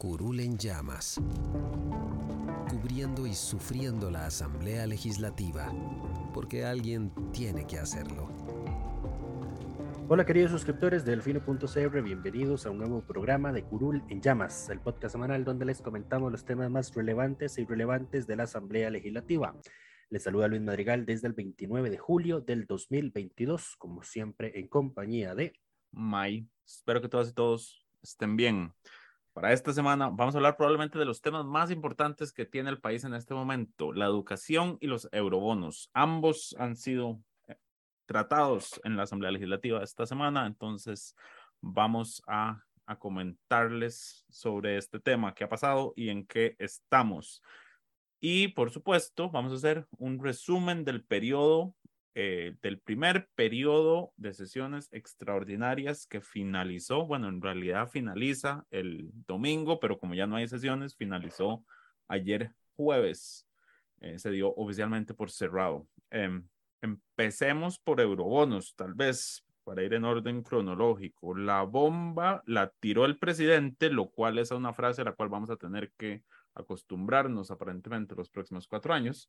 Curul en llamas, cubriendo y sufriendo la Asamblea Legislativa, porque alguien tiene que hacerlo. Hola queridos suscriptores de Delfino.cr, bienvenidos a un nuevo programa de Curul en Llamas, el podcast semanal donde les comentamos los temas más relevantes e irrelevantes de la Asamblea Legislativa. Les saluda Luis Madrigal desde el 29 de julio del 2022, como siempre en compañía de... May. Espero que todas y todos estén bien. Para esta semana vamos a hablar probablemente de los temas más importantes que tiene el país en este momento, la educación y los eurobonos. Ambos han sido eh, tratados en la Asamblea Legislativa esta semana, entonces vamos a, comentarles sobre este tema, qué ha pasado y en qué estamos. Y por supuesto, vamos a hacer un resumen del periodo eh, del primer periodo de sesiones extraordinarias que finalizó, bueno, en realidad finaliza el domingo, pero como ya no hay sesiones, finalizó ayer jueves. Eh, se dio oficialmente por cerrado. Em, empecemos por eurobonos, tal vez para ir en orden cronológico. La bomba la tiró el presidente, lo cual es una frase a la cual vamos a tener que acostumbrarnos aparentemente los próximos cuatro años.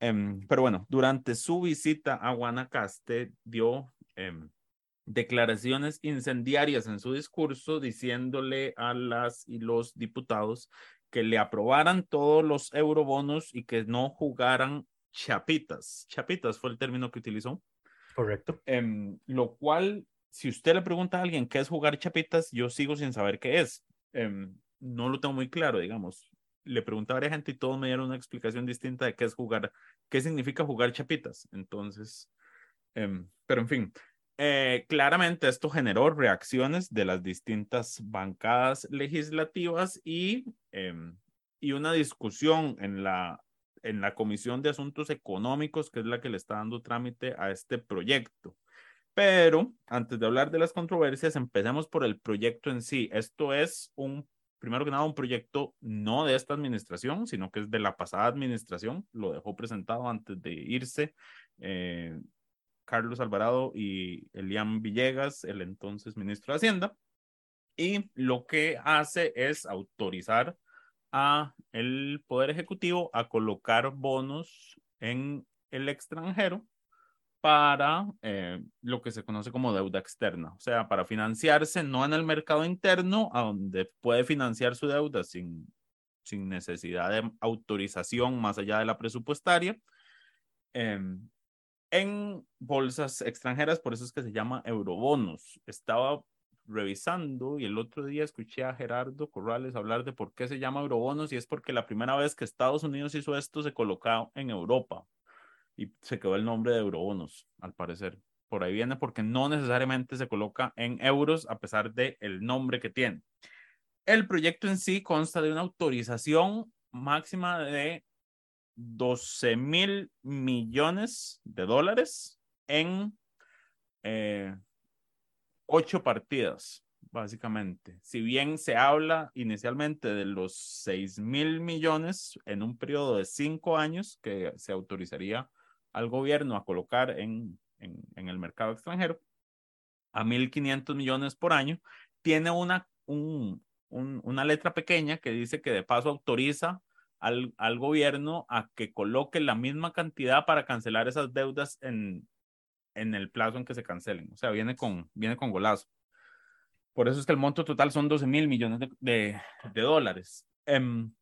Em, pero bueno, durante su visita a Guanacaste dio em, declaraciones incendiarias en su discurso diciéndole a las y los diputados que le aprobaran todos los eurobonos y que no jugaran chapitas. Chapitas fue el término que utilizó. Correcto. Em, lo cual, si usted le pregunta a alguien qué es jugar chapitas, yo sigo sin saber qué es. no lo tengo muy claro, digamos le pregunté a varias gente y todos me dieron una explicación distinta de qué es jugar, qué significa jugar chapitas. Entonces, em, pero en fin, eh, claramente esto generó reacciones de las distintas bancadas legislativas y, em, y una discusión en la, en la Comisión de Asuntos Económicos, que es la que le está dando trámite a este proyecto. Pero antes de hablar de las controversias, empecemos por el proyecto en sí. Esto es un primero que nada, un proyecto no de esta administración, sino que es de la pasada administración. Lo dejó presentado antes de irse eh, Carlos Alvarado y Elian Villegas, el entonces ministro de Hacienda. Y lo que hace es autorizar a el Poder Ejecutivo a colocar bonos en el extranjero para eh, lo que se conoce como deuda externa, o sea, para financiarse no en el mercado interno, a donde puede financiar su deuda sin, sin necesidad de autorización más allá de la presupuestaria, em, en bolsas extranjeras, por eso es que se llama eurobonos. Estaba revisando y el otro día escuché a Gerardo Corrales hablar de por qué se llama eurobonos y es porque la primera vez que Estados Unidos hizo esto se colocó en Europa y se quedó el nombre de eurobonos, al parecer. Por ahí viene porque no necesariamente se coloca en euros a pesar del el nombre que tiene. El proyecto en sí consta de una autorización máxima de 12 mil millones de dólares en eh, ocho partidas, básicamente. Si bien se habla inicialmente de los 6 mil millones en un periodo de cinco años que se autorizaría al gobierno a colocar en, en, el mercado extranjero a 1.500 millones por año, tiene una, un, una letra pequeña que dice que de paso autoriza al, al, gobierno a que coloque la misma cantidad para cancelar esas deudas en, en el plazo en que se cancelen. O sea, viene con, viene con golazo. Por eso es que el monto total son 12 mil millones de, de, dólares. Um,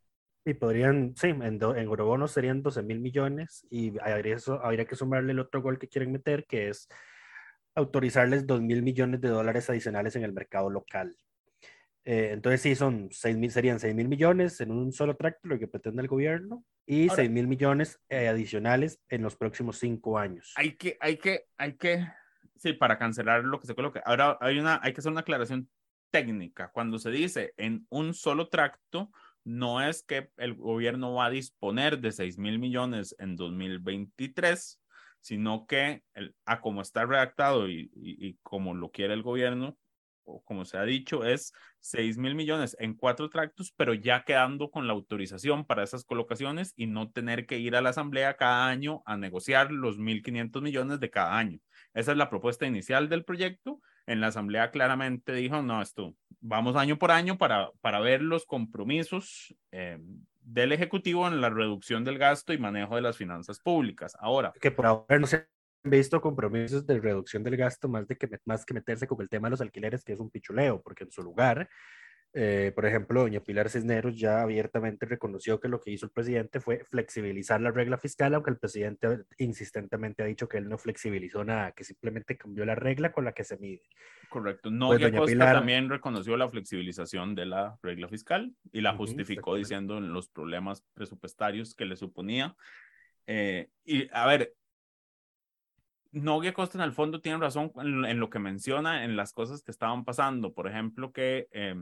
y podrían, sí, en, en eurobonos serían 12 mil millones y habría, eso, habría que sumarle el otro gol que quieren meter, que es autorizarles 2 mil millones de dólares adicionales en el mercado local. Eh, entonces sí, son 6 mil, serían 6 mil millones en un solo tracto, lo que pretende el gobierno, y 6 mil millones eh, adicionales en los próximos cinco años. Hay que, hay que, hay que, sí, para cancelar lo que se coloque. Ahora hay, una, hay que hacer una aclaración técnica. Cuando se dice en un solo tracto, no es que el gobierno va a disponer de 6 mil millones en 2023, sino que a como está redactado y, y, y, como lo quiere el gobierno, o como se ha dicho, es 6 mil millones en cuatro tractos, pero ya quedando con la autorización para esas colocaciones y no tener que ir a la asamblea cada año a negociar los 1.500 millones de cada año. Esa es la propuesta inicial del proyecto. En la asamblea claramente dijo, no, esto, vamos año por año para, para ver los compromisos eh, del Ejecutivo en la reducción del gasto y manejo de las finanzas públicas. Ahora. Que por ahora no se han visto compromisos de reducción del gasto más, de que, más que meterse con el tema de los alquileres, que es un pichuleo, porque en su lugar, eh, por ejemplo, doña Pilar Cisneros ya abiertamente reconoció que lo que hizo el presidente fue flexibilizar la regla fiscal, aunque el presidente insistentemente ha dicho que él no flexibilizó nada, que simplemente cambió la regla con la que se mide. Correcto. No, pues Costa Pilar... también reconoció la flexibilización de la regla fiscal y la justificó uh -huh, diciendo en los problemas presupuestarios que le suponía. Eh, y a ver, Nogue Costa en el fondo tiene razón en, en, lo que menciona, en las cosas que estaban pasando. Por ejemplo, que eh,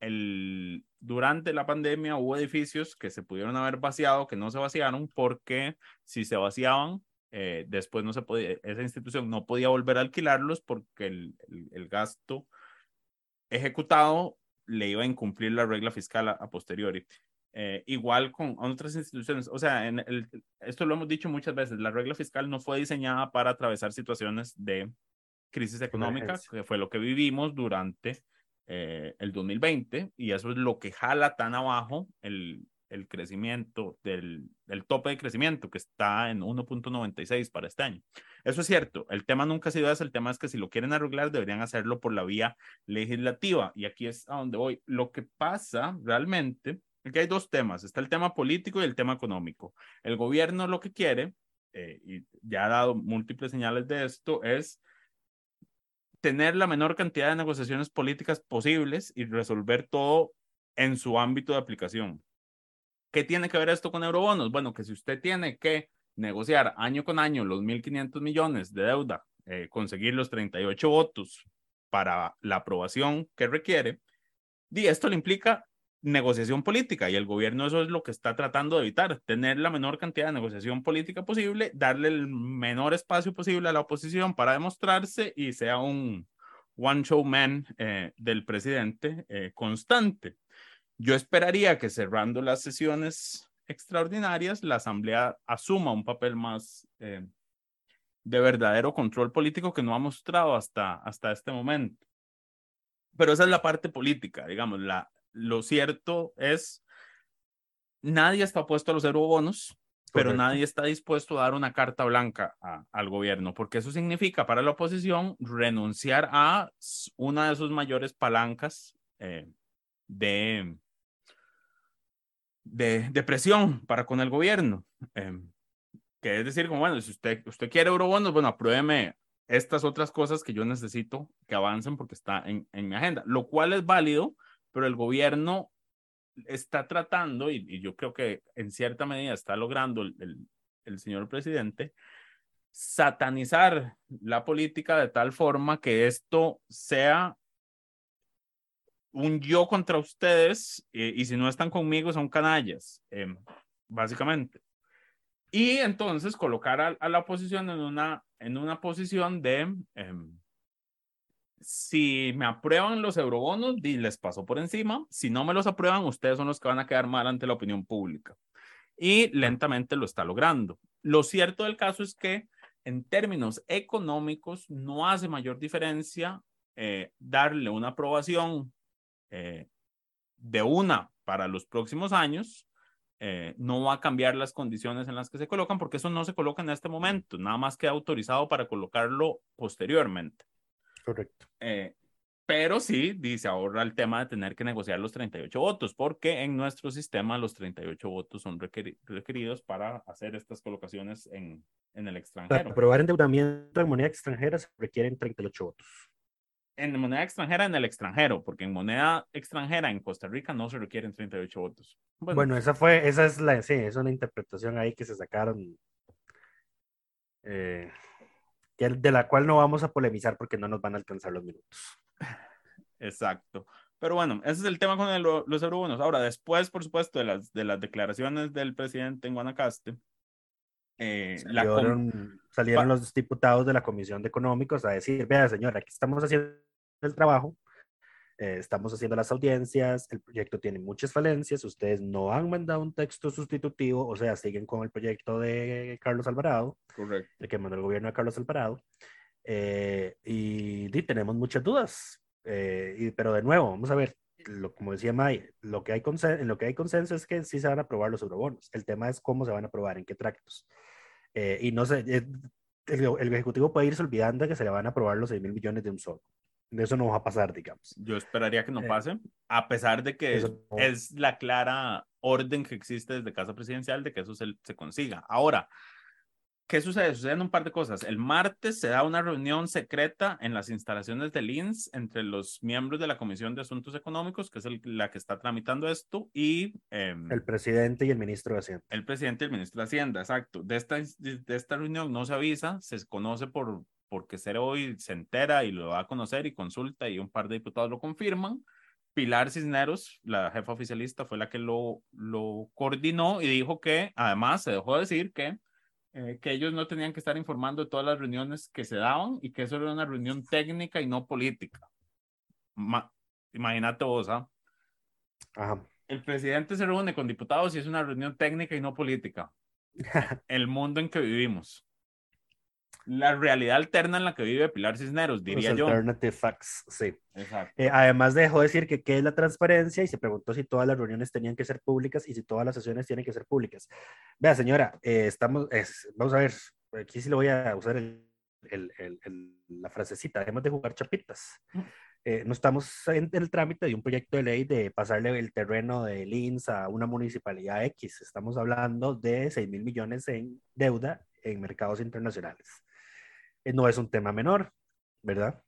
el, durante la pandemia hubo edificios que se pudieron haber vaciado, que no se vaciaron, porque si se vaciaban, eh, después no se podía, esa institución no podía volver a alquilarlos porque el, el, el gasto ejecutado le iba a incumplir la regla fiscal a, a posteriori. Eh, igual con otras instituciones. O sea, en el, esto lo hemos dicho muchas veces, la regla fiscal no fue diseñada para atravesar situaciones de crisis económica, que fue lo que vivimos durante eh, el 2020, y eso es lo que jala tan abajo el, el crecimiento del, del tope de crecimiento, que está en 1.96 para este año. Eso es cierto, el tema nunca ha sido ese, el tema es que si lo quieren arreglar deberían hacerlo por la vía legislativa, y aquí es a donde voy. Lo que pasa realmente Aquí hay dos temas, está el tema político y el tema económico. El gobierno lo que quiere, eh, y ya ha dado múltiples señales de esto, es tener la menor cantidad de negociaciones políticas posibles y resolver todo en su ámbito de aplicación. ¿Qué tiene que ver esto con eurobonos? Bueno, que si usted tiene que negociar año con año los 1.500 millones de deuda, eh, conseguir los 38 votos para la aprobación que requiere, y esto le implica negociación política y el gobierno eso es lo que está tratando de evitar, tener la menor cantidad de negociación política posible, darle el menor espacio posible a la oposición para demostrarse y sea un one show man eh, del presidente eh, constante. Yo esperaría que cerrando las sesiones extraordinarias, la Asamblea asuma un papel más eh, de verdadero control político que no ha mostrado hasta, hasta este momento. Pero esa es la parte política, digamos, la, lo cierto es, nadie está puesto a los eurobonos, pero Correcto. nadie está dispuesto a dar una carta blanca a, al gobierno, porque eso significa para la oposición renunciar a una de sus mayores palancas eh, de, de, de, presión para con el gobierno. Eh, que es decir, como bueno, si usted, usted quiere eurobonos, bueno, apruébeme estas otras cosas que yo necesito que avancen porque está en, en mi agenda, lo cual es válido pero el gobierno está tratando, y, yo creo que en cierta medida está logrando el, el, señor presidente, satanizar la política de tal forma que esto sea un yo contra ustedes, eh, y si no están conmigo son canallas, eh, básicamente. Y entonces colocar a, la oposición en una, en una posición de... Eh, si me aprueban los eurobonos, les paso por encima. Si no me los aprueban, ustedes son los que van a quedar mal ante la opinión pública. Y lentamente lo está logrando. Lo cierto del caso es que en términos económicos no hace mayor diferencia eh, darle una aprobación eh, de una para los próximos años. Eh, no va a cambiar las condiciones en las que se colocan porque eso no se coloca en este momento, nada más queda autorizado para colocarlo posteriormente. Correcto. Eh, pero sí, dice, ahorra el tema de tener que negociar los 38 votos, porque en nuestro sistema los 38 votos son requeridos para hacer estas colocaciones en, en el extranjero. Para aprobar endeudamiento en moneda extranjera se requieren 38 votos. En moneda extranjera en el extranjero, porque en moneda extranjera en Costa Rica no se requieren 38 votos. Bueno, esa fue, esa es la, sí, es una interpretación ahí que se sacaron, eh, de la cual no vamos a polemizar porque no nos van a alcanzar los minutos. Exacto. Pero bueno, ese es el tema con los eurobonos. Ahora, después, por supuesto, de las, de las declaraciones del presidente en Guanacaste, eh, salieron, los diputados de la Comisión de Económicos a decir, vea señora, aquí estamos haciendo el trabajo, eh, estamos haciendo las audiencias, el proyecto tiene muchas falencias, ustedes no han mandado un texto sustitutivo, o sea, siguen con el proyecto de Carlos Alvarado, Correcto. el que mandó el gobierno de Carlos Alvarado, eh, y, y, tenemos muchas dudas. Eh, y, pero de nuevo, vamos a ver, lo, como decía May, lo que hay en lo que hay consenso es que sí se van a aprobar los eurobonos. El tema es cómo se van a aprobar, en qué tractos. Eh, y no sé, eh, el, el, Ejecutivo puede irse olvidando que se le van a aprobar los 6 mil millones de un solo. De eso no va a pasar, digamos. Yo esperaría que no pase, a pesar de que es la clara orden que existe desde Casa Presidencial de que eso se, se consiga. Ahora, ¿Qué sucede? Suceden un par de cosas. El martes se da una reunión secreta en las instalaciones del INS entre los miembros de la Comisión de Asuntos Económicos, que es la que está tramitando esto, y... Em, el presidente y el ministro de Hacienda. El presidente y el ministro de Hacienda, exacto. De esta, de, esta reunión no se avisa, se conoce por porque ser hoy se entera y lo va a conocer y consulta y un par de diputados lo confirman. Pilar Cisneros, la jefa oficialista, fue la que lo, lo coordinó y dijo que además se dejó decir que eh, que ellos no tenían que estar informando de todas las reuniones que se daban y que eso era una reunión técnica y no política. imagínate vos, ¿ah? El presidente se reúne con diputados y es una reunión técnica y no política. El mundo en que vivimos la realidad alterna en la que vive Pilar Cisneros, diría yo. Alternative facts, sí. Eh, además dejó decir que qué es la transparencia y se preguntó si todas las reuniones tenían que ser públicas y si todas las sesiones tienen que ser públicas. Vea, señora, eh, estamos, vamos a ver, aquí sí le voy a usar el, el, la frasecita, dejemos de jugar chapitas. Mm. Eh, no estamos en el trámite de un proyecto de ley de pasarle el terreno de Lins a una municipalidad X. Estamos hablando de 6 mil millones en deuda en mercados internacionales. Eh, no es un tema menor, ¿verdad?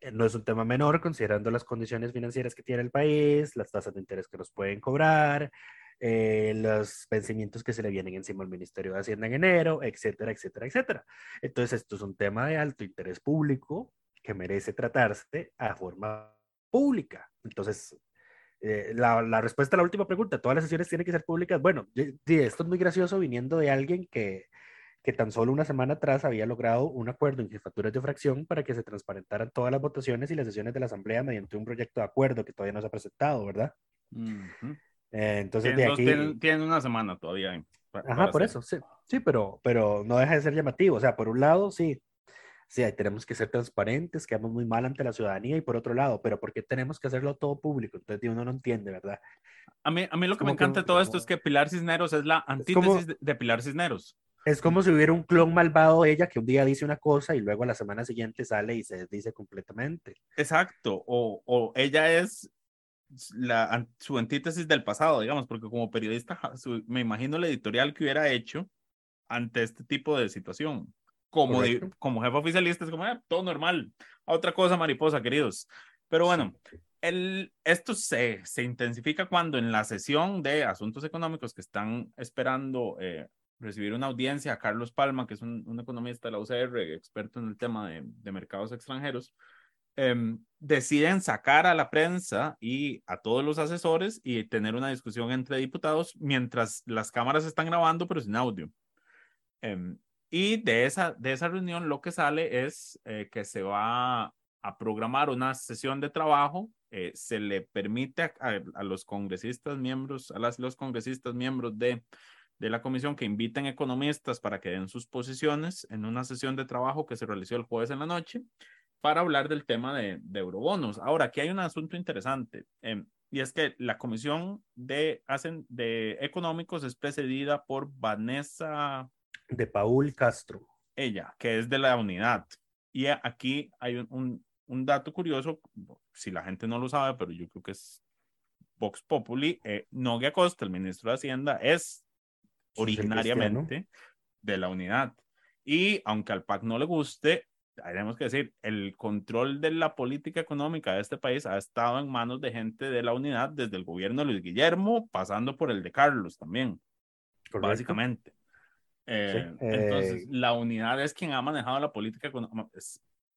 Eh, no es un tema menor considerando las condiciones financieras que tiene el país, las tasas de interés que nos pueden cobrar, eh, los vencimientos que se le vienen encima al Ministerio de Hacienda en enero, etcétera, etcétera, etcétera. Entonces, esto es un tema de alto interés público que merece tratarse a forma pública. Entonces, la, la, respuesta a la última pregunta, ¿todas las sesiones tienen que ser públicas? Bueno, esto es muy gracioso viniendo de alguien que, que tan solo una semana atrás había logrado un acuerdo en jefaturas de fracción para que se transparentaran todas las votaciones y las sesiones de la Asamblea mediante un proyecto de acuerdo que todavía no se ha presentado, ¿verdad? Eh, entonces, de aquí... Tienen, una semana todavía. Ajá, por eso, sí, sí pero, pero no deja de ser llamativo. O sea, por un lado, sí, sí, tenemos que ser transparentes, quedamos muy mal ante la ciudadanía, y por otro lado, pero ¿por qué tenemos que hacerlo todo público? Entonces uno no entiende, ¿verdad? A mí, a mí lo que me encanta de todo esto es que Pilar Cisneros es la antítesis de Pilar Cisneros. Es como si hubiera un clon malvado de ella que un día dice una cosa y luego a la semana siguiente sale y se dice completamente. Exacto, o, o ella es la, su antítesis del pasado, digamos, porque como periodista me imagino el editorial que hubiera hecho ante este tipo de situación. Como, como jefe oficialista es como, ah, todo normal. Otra cosa, mariposa, queridos. Pero bueno, el, esto se, se intensifica cuando en la sesión de asuntos económicos que están esperando eh, recibir una audiencia a Carlos Palma, que es un, economista de la UCR, experto en el tema de, mercados extranjeros, em, deciden sacar a la prensa y a todos los asesores y tener una discusión entre diputados mientras las cámaras están grabando, pero sin audio. Em, y de esa, de esa reunión lo que sale es eh, que se va a programar una sesión de trabajo. Eh, se le permite a, a, los congresistas miembros, a las, los congresistas miembros de de la comisión que inviten economistas para que den sus posiciones en una sesión de trabajo que se realizó el jueves en la noche para hablar del tema de, eurobonos. Ahora, aquí hay un asunto interesante em, y es que la comisión de, hacen, de económicos es precedida por Vanessa. De Paul Castro. Ella, que es de la unidad. Y aquí hay un, un dato curioso, si la gente no lo sabe, pero yo creo que es Vox Populi, eh, Nogui Costa, el ministro de Hacienda, es originariamente de la unidad. Y aunque al PAC no le guste, tenemos que decir, el control de la política económica de este país ha estado en manos de gente de la unidad desde el gobierno de Luis Guillermo, pasando por el de Carlos también, básicamente. Eh, entonces, eh, la unidad es quien ha manejado la política económica,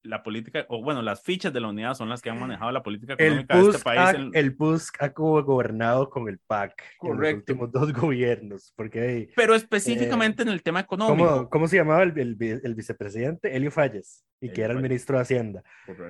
la política, o bueno, las fichas de la unidad son las que han manejado la política económica de este país. El PUSC ha gobernado con el PAC Correcto. en los últimos dos gobiernos. Porque, Pero específicamente en el tema económico. ¿Cómo, cómo se llamaba el, el, vicepresidente? Elio Falles, y que era el ministro de Hacienda.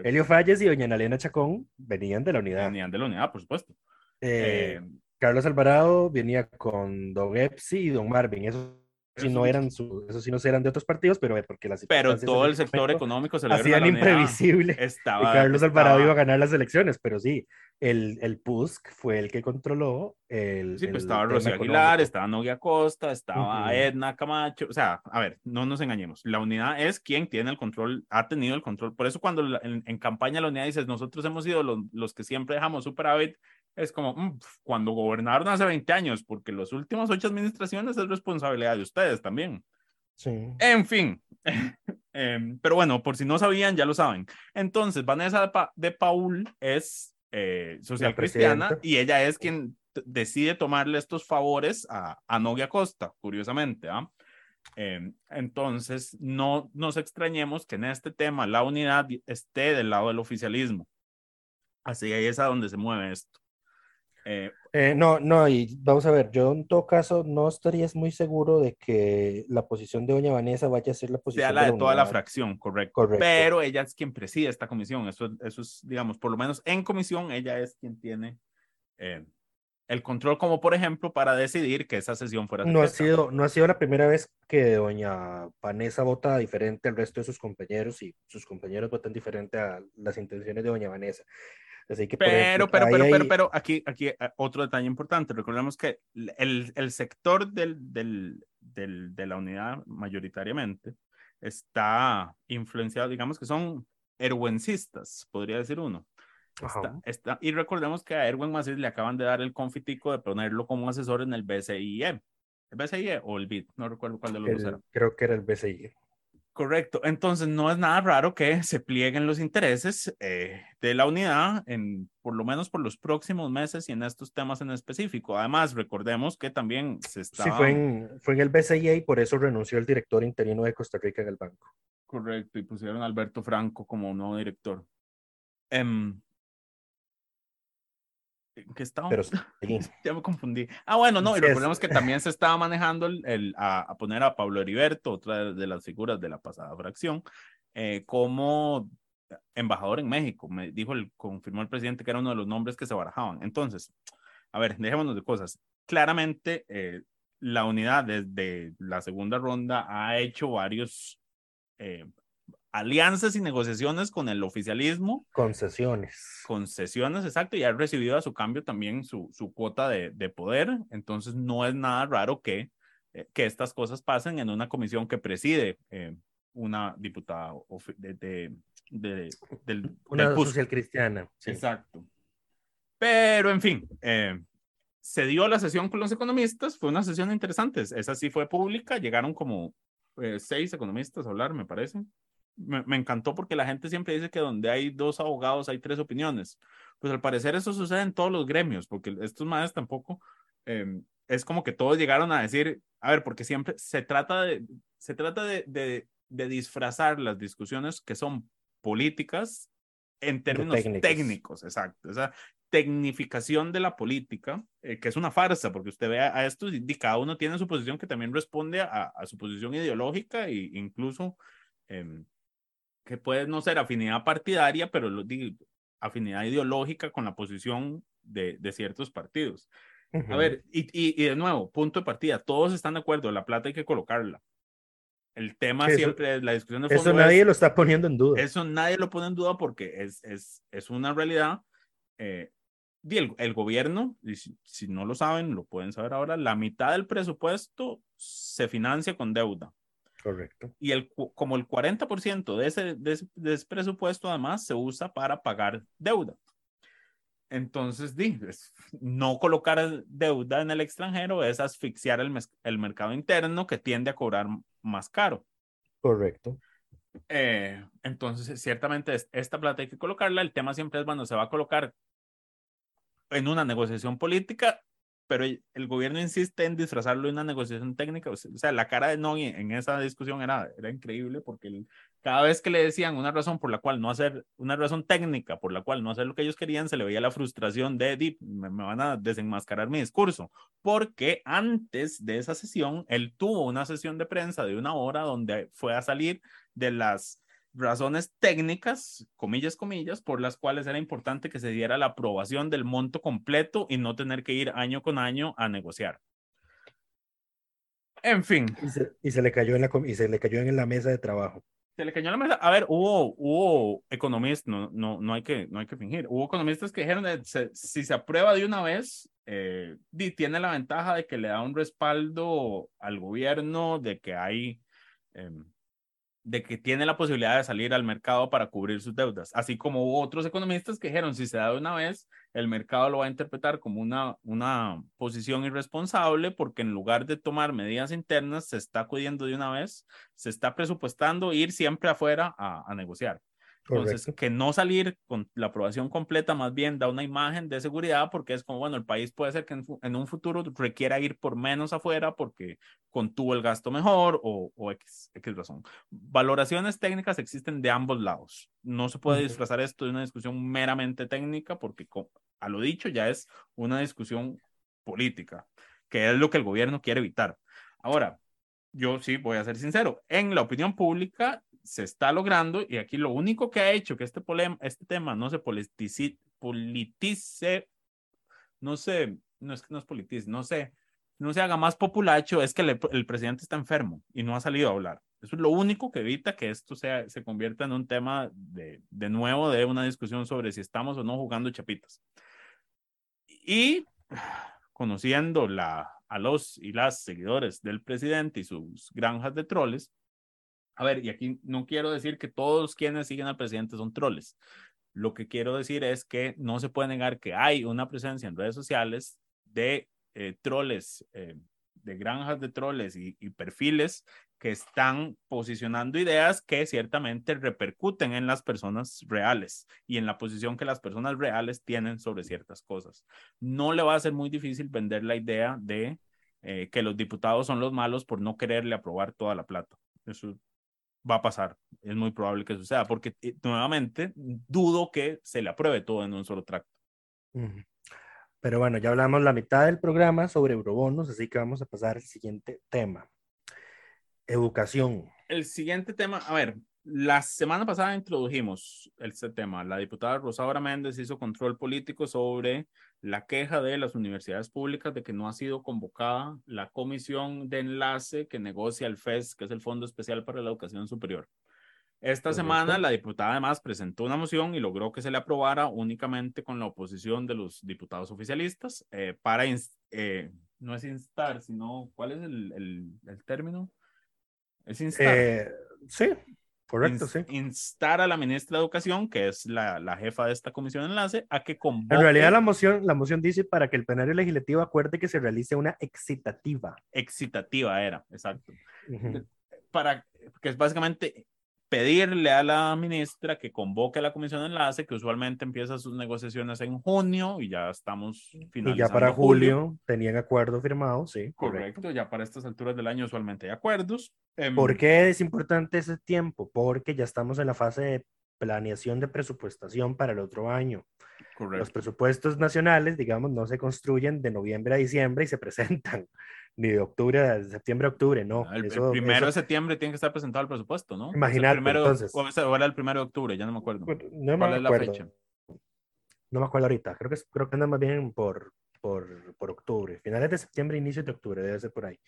Elio Falles y doña Analena Chacón venían de la unidad. Venían de la unidad, por supuesto. Eh, eh, Carlos Alvarado venía con Don Epsi y Don Marvin. Eso si no eran su, eso sí no eran de otros partidos, pero porque las Pero todo el sector económico se lo hacían imprevisible. Estaba, y Carlos Alvarado iba a ganar las elecciones, pero sí, el, el PUSC fue el que controló el. Sí, pues estaba Rocío Aguilar, estaba Noguia Costa, estaba Edna Camacho. O sea, a ver, no nos engañemos. La unidad es quien tiene el control, ha tenido el control. Por eso, cuando en, en campaña la unidad dices, nosotros hemos sido los, los que siempre dejamos superávit es como mm, cuando gobernaron hace 20 años, porque las últimas ocho administraciones es responsabilidad de ustedes también. Sí. En fin, em, pero bueno, por si no sabían, ya lo saben. Entonces, Vanessa de, Paul es eh, social cristiana y ella es quien decide tomarle estos favores a, a Costa, curiosamente. ¿ah? Em, entonces, no nos extrañemos que en este tema la unidad esté del lado del oficialismo. Así ahí es a donde se mueve esto. Eh, eh, no, no, y vamos a ver, yo en todo caso no estaría muy seguro de que la posición de doña Vanessa vaya a ser la posición sea la de, toda la fracción, correcto. Pero ella es quien preside esta comisión, eso, eso es, digamos, por lo menos en comisión, ella es quien tiene eh, el control, como por ejemplo, para decidir que esa sesión fuera. No ha, sido, no ha sido la primera vez que doña Vanessa vota diferente al resto de sus compañeros y sus compañeros votan diferente a las intenciones de doña Vanessa pero, pero, pero, pero, pero, aquí, aquí eh, otro detalle importante. Recordemos que el, el sector del, del, del, de la unidad mayoritariamente está influenciado, digamos que son erwencistas, podría decir uno. Está, está, y recordemos que a Erwin Macis le acaban de dar el confitico de ponerlo como asesor en el BCIE. ¿El BCIE o el BID? No recuerdo cuál de los dos era. Creo que era el BCIE. Correcto. Entonces, no es nada raro que se plieguen los intereses eh, de la unidad, en, por lo menos por los próximos meses y en estos temas en específico. Además, recordemos que también se está... Sí, fue en, fue en el BCIA y por eso renunció el director interino de Costa Rica en el banco. Correcto, y pusieron a Alberto Franco como nuevo director. Um, que estaba? Pero ya me confundí. Ah, bueno, no, y recordemos que también se estaba manejando el, a, poner a Pablo Heriberto, otra de las figuras de la pasada fracción, eh, como embajador en México. Me dijo, el, confirmó el presidente que era uno de los nombres que se barajaban. Entonces, a ver, dejémonos de cosas. Claramente, eh, la unidad desde la segunda ronda ha hecho varios eh, alianzas y negociaciones con el oficialismo. Concesiones. Concesiones, exacto, y ha recibido a su cambio también su, su cuota de, de, poder. Entonces, no es nada raro que, eh, que estas cosas pasen en una comisión que preside eh, una diputada de, de, de del, una social cristiana. Exacto. Pero, en fin, eh, se dio la sesión con los economistas, fue una sesión interesante, esa sí fue pública, llegaron como seis economistas a hablar, me parece me, encantó porque la gente siempre dice que donde hay dos abogados hay tres opiniones. Pues al parecer eso sucede en todos los gremios, porque estos madres tampoco, em, es como que todos llegaron a decir, a ver, porque siempre se trata de, se trata de, de, de disfrazar las discusiones que son políticas en términos técnicos. exacto. Esa tecnificación de la política, eh, que es una farsa, porque usted ve a, esto y, cada uno tiene su posición que también responde a, a su posición ideológica e incluso eh, que puede no ser afinidad partidaria, pero lo, afinidad ideológica con la posición de, de ciertos partidos. A ver, y, y, de nuevo, punto de partida, todos están de acuerdo, la plata hay que colocarla. El tema siempre es la discusión de fondo. Eso nadie lo está poniendo en duda. Eso nadie lo pone en duda porque es, es, es una realidad. Eh, y el, el, gobierno, y si, si, no lo saben, lo pueden saber ahora, la mitad del presupuesto se financia con deuda. Correcto. Y el, como el 40% de ese, de, ese, de ese presupuesto además se usa para pagar deuda. Entonces, di, no colocar deuda en el extranjero es asfixiar el, el, mercado interno que tiende a cobrar más caro. Correcto. Eh, entonces, ciertamente esta plata hay que colocarla. El tema siempre es, bueno, se va a colocar en una negociación política pero el gobierno insiste en disfrazarlo de una negociación técnica. O sea, la cara de Nogui en esa discusión era, era increíble porque cada vez que le decían una razón por la cual no hacer, una razón técnica por la cual no hacer lo que ellos querían, se le veía la frustración de, Deep, me, me van a desenmascarar mi discurso. Porque antes de esa sesión, él tuvo una sesión de prensa de una hora donde fue a salir de las razones técnicas, comillas, comillas, por las cuales era importante que se diera la aprobación del monto completo y no tener que ir año con año a negociar. En fin. Y se, le, cayó en la, y se le cayó en la mesa de trabajo. Se le cayó en la mesa. A ver, hubo, hubo economistas, no, no, no, hay que, no hay que fingir, hubo economistas que dijeron, que si se aprueba de una vez, eh, tiene la ventaja de que le da un respaldo al gobierno, de que hay... Em, de que tiene la posibilidad de salir al mercado para cubrir sus deudas, así como otros economistas que dijeron, si se da de una vez, el mercado lo va a interpretar como una, una posición irresponsable porque en lugar de tomar medidas internas, se está acudiendo de una vez, se está presupuestando ir siempre afuera a, a negociar. Entonces, que no salir con la aprobación completa más bien da una imagen de seguridad porque es como, bueno, el país puede ser que en, un futuro requiera ir por menos afuera porque contuvo el gasto mejor o, o X, X, razón. Valoraciones técnicas existen de ambos lados. No se puede disfrazar esto de una discusión meramente técnica porque a lo dicho ya es una discusión política, que es lo que el gobierno quiere evitar. Ahora, yo sí voy a ser sincero, en la opinión pública se está logrando y aquí lo único que ha hecho que este, este tema no se politice, politice no sé, no es que no es politice, no sé, no se haga más populacho es que el presidente está enfermo y no ha salido a hablar. Eso es lo único que evita que esto sea, se convierta en un tema de, de nuevo de una discusión sobre si estamos o no jugando chapitas. Y conociendo la, a los y las seguidores del presidente y sus granjas de troles, a ver, y aquí no quiero decir que todos quienes siguen al presidente son troles. Lo que quiero decir es que no se puede negar que hay una presencia en redes sociales de eh, troles, eh, de granjas de troles y, y, perfiles que están posicionando ideas que ciertamente repercuten en las personas reales y en la posición que las personas reales tienen sobre ciertas cosas. No le va a ser muy difícil vender la idea de eh, que los diputados son los malos por no quererle aprobar toda la plata. Eso va a pasar. Es muy probable que suceda, porque eh, nuevamente dudo que se le apruebe todo en un solo tracto. Pero bueno, ya hablamos la mitad del programa sobre eurobonos, así que vamos a pasar al siguiente tema. Educación. El siguiente tema, a ver, la semana pasada introdujimos este tema. La diputada Rosaura Méndez hizo control político sobre la queja de las universidades públicas de que no ha sido convocada la comisión de enlace que negocia el FES, que es el Fondo Especial para la Educación Superior. Esta semana la diputada además presentó una moción y logró que se le aprobara únicamente con la oposición de los diputados oficialistas eh, para, eh, no es instar, sino, ¿cuál es el, el, el término? Es instar. Eh, sí, Correcto, sí. Instar a la ministra de Educación, que es la, la, jefa de esta comisión de enlace, a que convoque. En realidad, la moción, la moción dice para que el plenario legislativo acuerde que se realice una excitativa. Excitativa era, exacto. Uh -huh. Para que es básicamente pedirle a la ministra que convoque a la comisión de enlace, que usualmente empieza sus negociaciones en junio y ya estamos finalizando. Y ya para julio, julio tenían acuerdo firmado, sí. Correcto. correcto, ya para estas alturas del año usualmente hay acuerdos. ¿Por qué es importante ese tiempo? Porque ya estamos en la fase de planeación de presupuestación para el otro año. Correcto. Los presupuestos nacionales, digamos, no se construyen de noviembre a diciembre y se presentan, ni de octubre a septiembre a octubre, no. El, eso, el primero eso... de septiembre tiene que estar presentado el presupuesto, ¿no? Imagínate, primero, entonces. O era el primero de octubre, ya no me acuerdo. No me ¿Cuál acuerdo. es la fecha? No me acuerdo ahorita, creo que, creo que anda más bien por, por, por octubre, finales de septiembre, inicio de octubre, debe ser por ahí.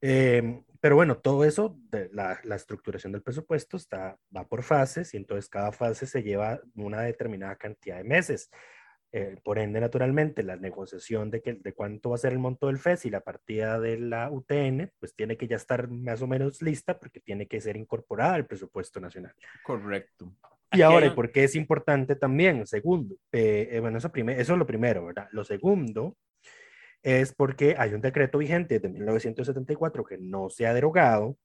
Eh, pero bueno, todo eso, de la, la, estructuración del presupuesto está, va por fases y entonces cada fase se lleva una determinada cantidad de meses. Eh, por ende, naturalmente, la negociación de, que, de cuánto va a ser el monto del FES y la partida de la UTN, pues tiene que ya estar más o menos lista porque tiene que ser incorporada al presupuesto nacional. Correcto. Y ahora, ¿y por qué es importante también? Segundo, eh, eh, bueno, eso, eso es lo primero, ¿verdad? Lo segundo es porque hay un decreto vigente de 1974 que no se ha derogado.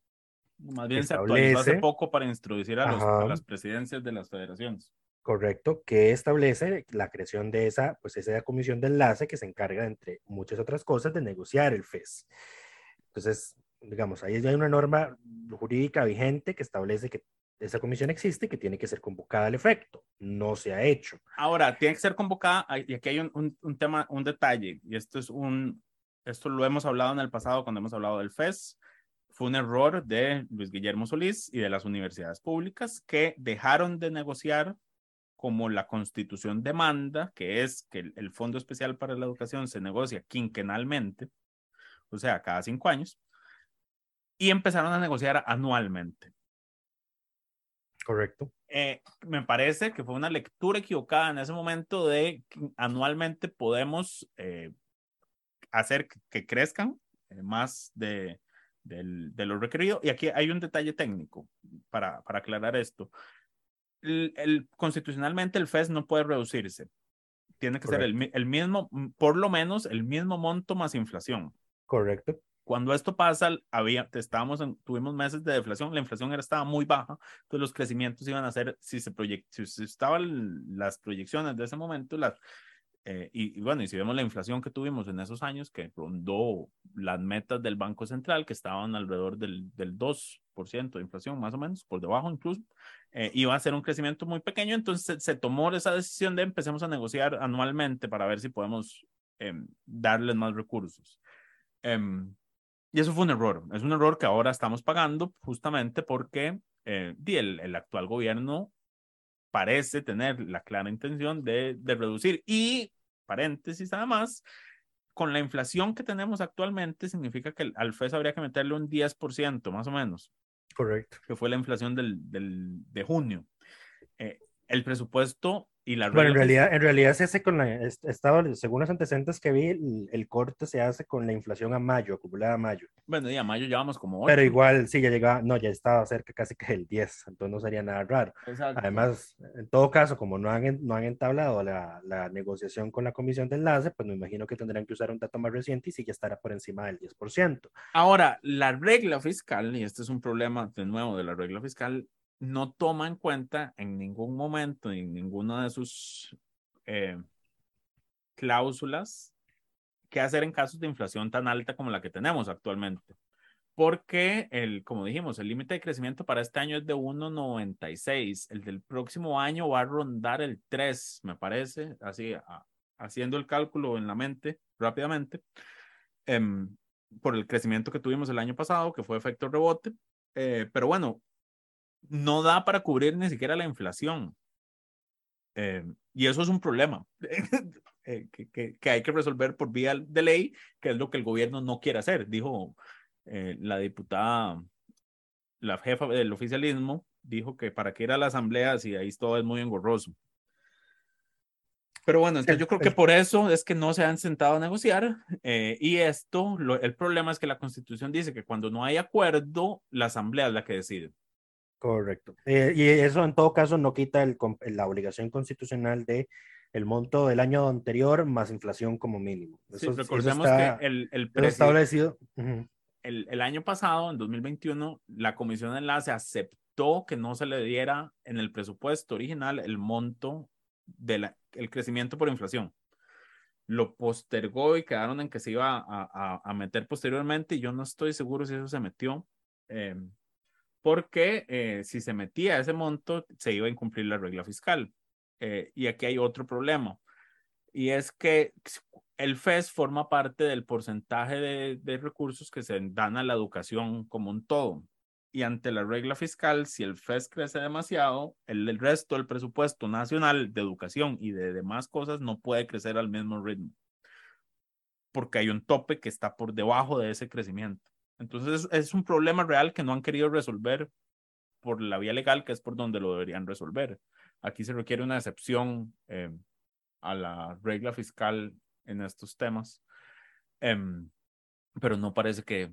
Más bien se actualizó hace poco para introducir a, los, a las presidencias de las federaciones correcto, que establece la creación de esa, pues esa comisión de enlace que se encarga, entre muchas otras cosas, de negociar el FES. Entonces, digamos, ahí hay una norma jurídica vigente que establece que esa comisión existe y que tiene que ser convocada al efecto. No se ha hecho. Ahora, tiene que ser convocada, y aquí hay un, un, tema, un detalle, y esto es un, esto lo hemos hablado en el pasado cuando hemos hablado del FES, fue un error de Luis Guillermo Solís y de las universidades públicas que dejaron de negociar como la constitución demanda, que es que el, Fondo Especial para la Educación se negocia quinquenalmente, o sea, cada cinco años, y empezaron a negociar anualmente. Correcto. Eh, me parece que fue una lectura equivocada en ese momento de que anualmente podemos eh, hacer que crezcan eh, más de, de, lo requerido. Y aquí hay un detalle técnico para, para aclarar esto el, constitucionalmente el FES no puede reducirse. Tiene que ser el, el, mismo, por lo menos el mismo monto más inflación. Correcto. Cuando esto pasa, había, estábamos en, tuvimos meses de deflación, la inflación era, estaba muy baja, entonces los crecimientos iban a ser, si se proyect, si estaban las proyecciones de ese momento, las, eh, y, bueno, y si vemos la inflación que tuvimos en esos años, que rondó las metas del Banco Central, que estaban alrededor del, del 2% de inflación, más o menos, por debajo incluso, eh, iba a ser un crecimiento muy pequeño, entonces se, tomó esa decisión de empecemos a negociar anualmente para ver si podemos em, darles más recursos. Em, y eso fue un error, es un error que ahora estamos pagando justamente porque eh, el, el actual gobierno parece tener la clara intención de, de reducir. Y, paréntesis nada más, con la inflación que tenemos actualmente, significa que al FES habría que meterle un 10% más o menos. Correcto. Que fue la inflación del, del de junio. Eh, el presupuesto bueno, en realidad, en realidad se hace con la, estaba, según los antecedentes que vi, el, corte se hace con la inflación a mayo, acumulada a mayo. Bueno, y a mayo llevamos como 8. Pero igual, sí, ya llegaba, no, ya estaba cerca casi que del 10, entonces no sería nada raro. Además, en todo caso, como no han, no han entablado la, la, negociación con la comisión de enlace, pues me imagino que tendrán que usar un dato más reciente y sí ya estará por encima del 10%. Ahora, la regla fiscal, y este es un problema de nuevo de la regla fiscal, no toma en cuenta en ningún momento, en ninguna de sus eh, cláusulas, qué hacer en casos de inflación tan alta como la que tenemos actualmente. Porque, el, como dijimos, el límite de crecimiento para este año es de 1,96. El del próximo año va a rondar el 3, me parece, así, haciendo el cálculo en la mente rápidamente, em, por el crecimiento que tuvimos el año pasado, que fue efecto rebote. Eh, pero bueno, no da para cubrir ni siquiera la inflación. Eh, y eso es un problema eh, que, que, hay que resolver por vía de ley, que es lo que el gobierno no quiere hacer, dijo eh, la diputada, la jefa del oficialismo, dijo que para qué ir a la asamblea si ahí todo es muy engorroso. Pero bueno, entonces yo creo que por eso es que no se han sentado a negociar y esto, el problema es que la constitución dice que cuando no hay acuerdo, la asamblea es la que decide. Correcto. Eh, y eso en todo caso no quita el, la obligación constitucional de el monto del año anterior más inflación como mínimo. Eso, recordemos que el, el establecido. el, el, año pasado, en 2021, la Comisión de Enlace aceptó que no se le diera en el presupuesto original el monto del el crecimiento por inflación. Lo postergó y quedaron en que se iba a, a, a meter posteriormente y yo no estoy seguro si eso se metió. Eh, porque eh, si se metía ese monto, se iba a incumplir la regla fiscal. Eh, y aquí hay otro problema, y es que el FES forma parte del porcentaje de, recursos que se dan a la educación como un todo. Y ante la regla fiscal, si el FES crece demasiado, el, el resto del presupuesto nacional de educación y de demás cosas no puede crecer al mismo ritmo, porque hay un tope que está por debajo de ese crecimiento. Entonces es un problema real que no han querido resolver por la vía legal, que es por donde lo deberían resolver. Aquí se requiere una excepción eh, a la regla fiscal en estos temas, em, pero no parece que,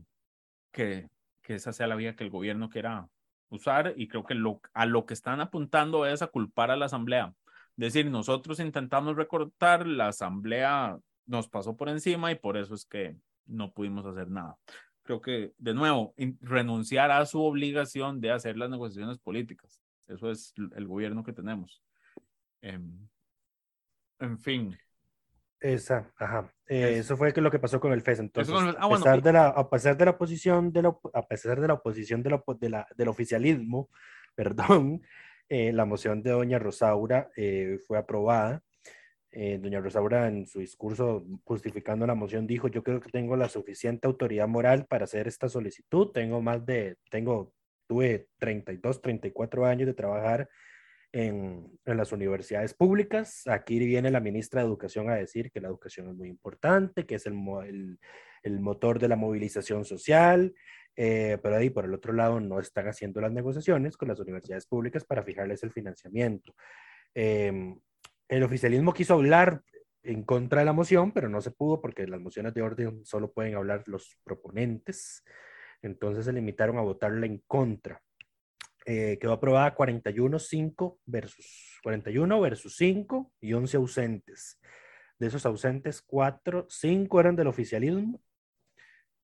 que, esa sea la vía que el gobierno quiera usar y creo que a lo que están apuntando es a culpar a la Asamblea. Es decir, nosotros intentamos recortar, la Asamblea nos pasó por encima y por eso es que no pudimos hacer nada. Creo que, de nuevo, renunciar a su obligación de hacer las negociaciones políticas. Eso es el gobierno que tenemos. Em, en fin. Esa, ajá. Eh, eso fue lo que pasó con el FES. Entonces, ah, a, pesar de la, a pesar de la oposición, de la, a pesar de la oposición de, de la, del oficialismo, perdón, eh, la moción de doña Rosaura eh, fue aprobada. Doña Rosaura en su discurso justificando la moción dijo, yo creo que tengo la suficiente autoridad moral para hacer esta solicitud. Tengo más de, tengo, tuve 32, 34 años de trabajar en, las universidades públicas. Aquí viene la ministra de Educación a decir que la educación es muy importante, que es el, el, motor de la movilización social, eh, pero ahí por el otro lado no están haciendo las negociaciones con las universidades públicas para fijarles el financiamiento. Em, el oficialismo quiso hablar en contra de la moción, pero no se pudo porque las mociones de orden solo pueden hablar los proponentes. Entonces se limitaron a votarla en contra. Eh, quedó aprobada 41, 5 versus 41 versus 5 y 11 ausentes. De esos ausentes, 4, 5 eran del oficialismo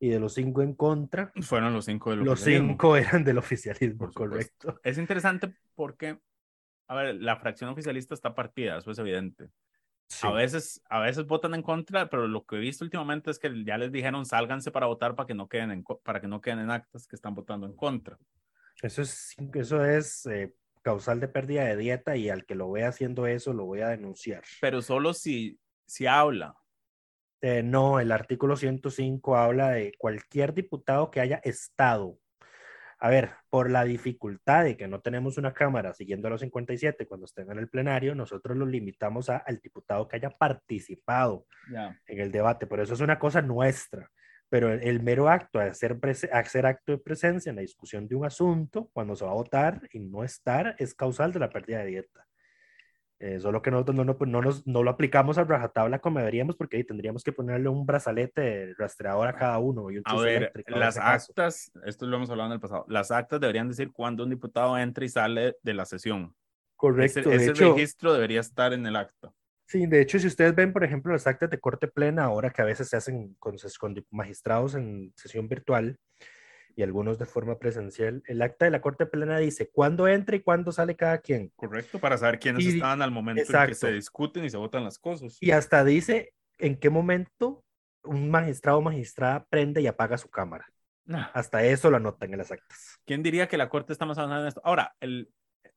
y de los 5 en contra. Fueron los 5 del los oficialismo. Los 5 eran del oficialismo, correcto. Es interesante porque, a ver, la fracción oficialista está partida, eso es evidente. A, veces, a veces votan en contra, pero lo que he visto últimamente es que ya les dijeron sálganse para votar para que no queden en, para que no queden en actas que están votando en contra. Eso es, eso es eh, causal de pérdida de dieta y al que lo vea haciendo eso lo voy a denunciar. Pero solo si, si habla. Eh, no, el artículo 105 habla de cualquier diputado que haya estado. A ver, por la dificultad de que no tenemos una cámara siguiendo a los 57 cuando estén en el plenario, nosotros lo limitamos a, al diputado que haya participado en el debate. Por eso es una cosa nuestra pero el mero acto de hacer, hacer acto de presencia en la discusión de un asunto, cuando se va a votar y no estar, es causal de la pérdida de dieta. Eh, solo que nosotros no, no, pues, no, nos, no lo aplicamos a rajatabla como deberíamos, porque ahí tendríamos que ponerle un brazalete rastreador a cada uno. Y un a ver, las actas, esto lo hemos hablado en el pasado, las actas deberían decir cuándo un diputado entra y sale de la sesión. Correcto. Ese, ese registro debería estar en el acta. Sí, de hecho, si ustedes ven, por ejemplo, las actas de corte plena, ahora que a veces se hacen con, magistrados en sesión virtual y algunos de forma presencial, el acta de la corte plena dice cuándo entra y cuándo sale cada quien. Correcto, para saber quiénes estaban al momento en que se discuten y se votan las cosas. Y hasta dice en qué momento un magistrado o magistrada prende y apaga su cámara. Ah. Hasta eso lo anotan en las actas. ¿Quién diría que la corte está más avanzada en esto? Ahora, el,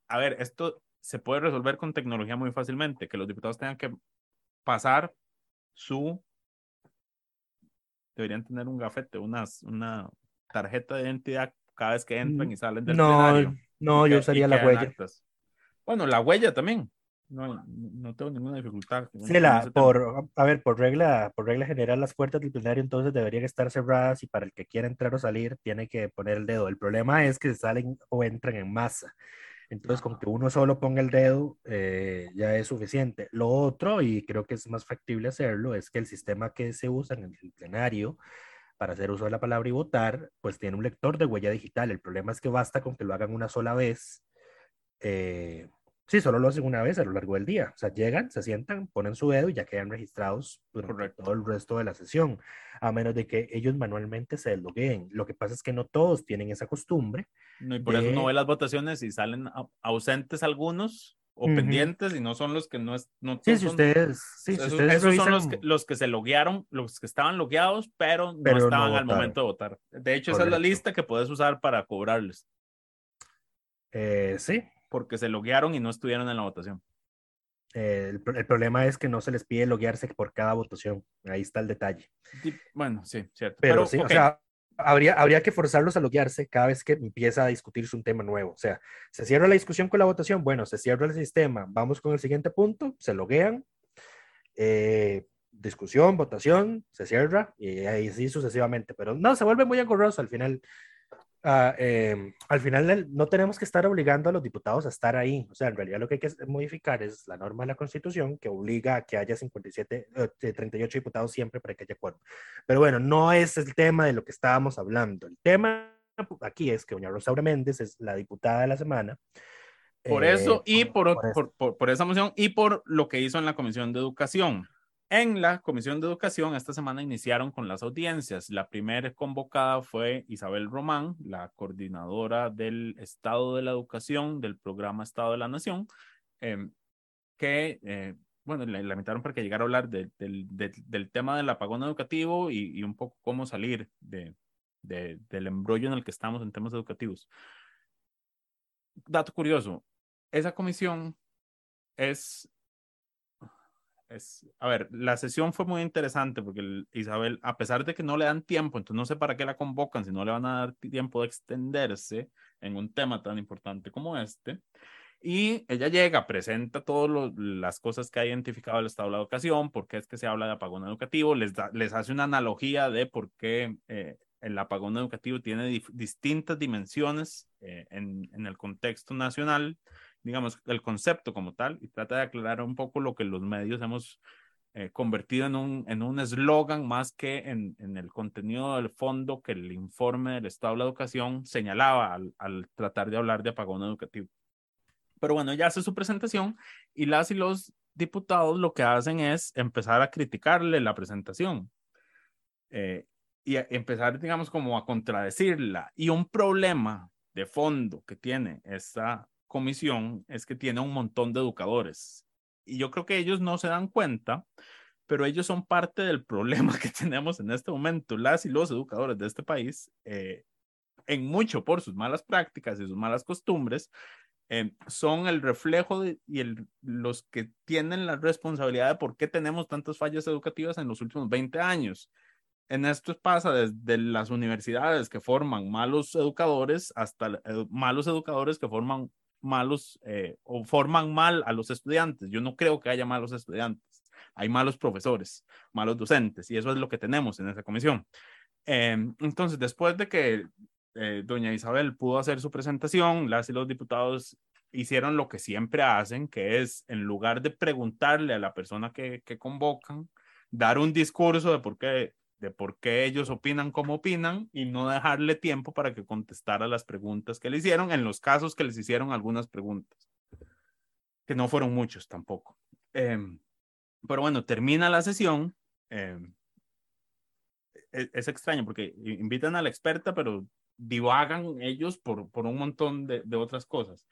a ver, esto se puede resolver con tecnología muy fácilmente, que los diputados tengan que pasar su, deberían tener un gafete, unas, una tarjeta de identidad cada vez que entran y salen del no, No, yo usaría la huella. Bueno, la huella también. No, no tengo ninguna dificultad. Sí, la, por, a ver, por regla, por regla general, las puertas del plenario entonces deberían estar cerradas y para el que quiera entrar o salir tiene que poner el dedo. El problema es que salen o entran en masa. Entonces, con que uno solo ponga el dedo eh, ya es suficiente. Lo otro, y creo que es más factible hacerlo, es que el sistema que se usa en el plenario para hacer uso de la palabra y votar, pues tiene un lector de huella digital. El problema es que basta con que lo hagan una sola vez. Eh, sí, solo lo hacen una vez a lo largo del día. O sea, llegan, se sientan, ponen su dedo y ya quedan registrados durante todo el resto de la sesión, a menos de que ellos manualmente se deslogueen. Lo que pasa es que no todos tienen esa costumbre. No, y por eso no ve las votaciones y salen ausentes algunos o pendientes y no son los que no es no sí, si ustedes, sí, esos, si ustedes esos son los que, los que se loguearon los que estaban logueados pero no estaban al momento de votar de hecho esa es la lista que puedes usar para cobrarles eh, sí porque se loguearon y no estuvieron en la votación. Eh, el, problema es que no se les pide loguearse por cada votación. Ahí está el detalle. Bueno, sí, cierto. Pero, sí, o sea, habría, habría que forzarlos a loguearse cada vez que empieza a discutirse un tema nuevo. O sea, se cierra la discusión con la votación, bueno, se cierra el sistema, vamos con el siguiente punto, se loguean, eh, discusión, votación, se cierra y ahí sí sucesivamente. Pero no, se vuelve muy engorroso al final ah, em, al final no tenemos que estar obligando a los diputados a estar ahí. O sea, en realidad lo que hay que modificar es la norma de la Constitución que obliga a que haya 57, 38 eh, diputados siempre para que haya acuerdo. Pero bueno, no es el tema de lo que estábamos hablando. El tema aquí es que doña Rosaura Méndez es la diputada de la semana. Por eso eh, y por, por, por, esa moción y por lo que hizo en la Comisión de Educación. En la Comisión de Educación esta semana iniciaron con las audiencias. La primera convocada fue Isabel Román, la coordinadora del Estado de la Educación del programa Estado de la Nación, em, que, eh, bueno, la, invitaron para que llegara a hablar del, tema del apagón educativo y, y un poco cómo salir de, del embrollo en el que estamos en temas educativos. Dato curioso, esa comisión es es, a ver, la sesión fue muy interesante porque Isabel, a pesar de que no le dan tiempo, entonces no sé para qué la convocan si no le van a dar tiempo de extenderse en un tema tan importante como este. Y ella llega, presenta todas las cosas que ha identificado el Estado de la Educación, por qué es que se habla de apagón educativo, les, les hace una analogía de por qué eh, el apagón educativo tiene distintas dimensiones eh, en, en el contexto nacional digamos, el concepto como tal y trata de aclarar un poco lo que los medios hemos eh, convertido en un en un eslogan más que en, en, el contenido del fondo que el informe del Estado de la Educación señalaba al, al tratar de hablar de apagón educativo. Pero bueno, ya hace su presentación y las y los diputados lo que hacen es empezar a criticarle la presentación eh, y empezar, digamos, como a contradecirla. Y un problema de fondo que tiene esta comisión es que tiene un montón de educadores. Y yo creo que ellos no se dan cuenta, pero ellos son parte del problema que tenemos en este momento. Las y los educadores de este país, eh, en mucho por sus malas prácticas y sus malas costumbres, eh, son el reflejo de, y el, los que tienen la responsabilidad de por qué tenemos tantas fallas educativas en los últimos 20 años. En esto pasa desde las universidades que forman malos educadores hasta eh, malos educadores que forman malos eh, o forman mal a los estudiantes. Yo no creo que haya malos estudiantes. Hay malos profesores, malos docentes, y eso es lo que tenemos en esa comisión. Em, entonces, después de que eh, doña Isabel pudo hacer su presentación, las y los diputados hicieron lo que siempre hacen, que es, en lugar de preguntarle a la persona que, que convocan, dar un discurso de por qué de por qué ellos opinan como opinan y no dejarle tiempo para que contestara las preguntas que le hicieron en los casos que les hicieron algunas preguntas, que no fueron muchos tampoco. Em, pero bueno, termina la sesión. Em, e, es, extraño porque invitan a la experta, pero divagan ellos por, por un montón de, de otras cosas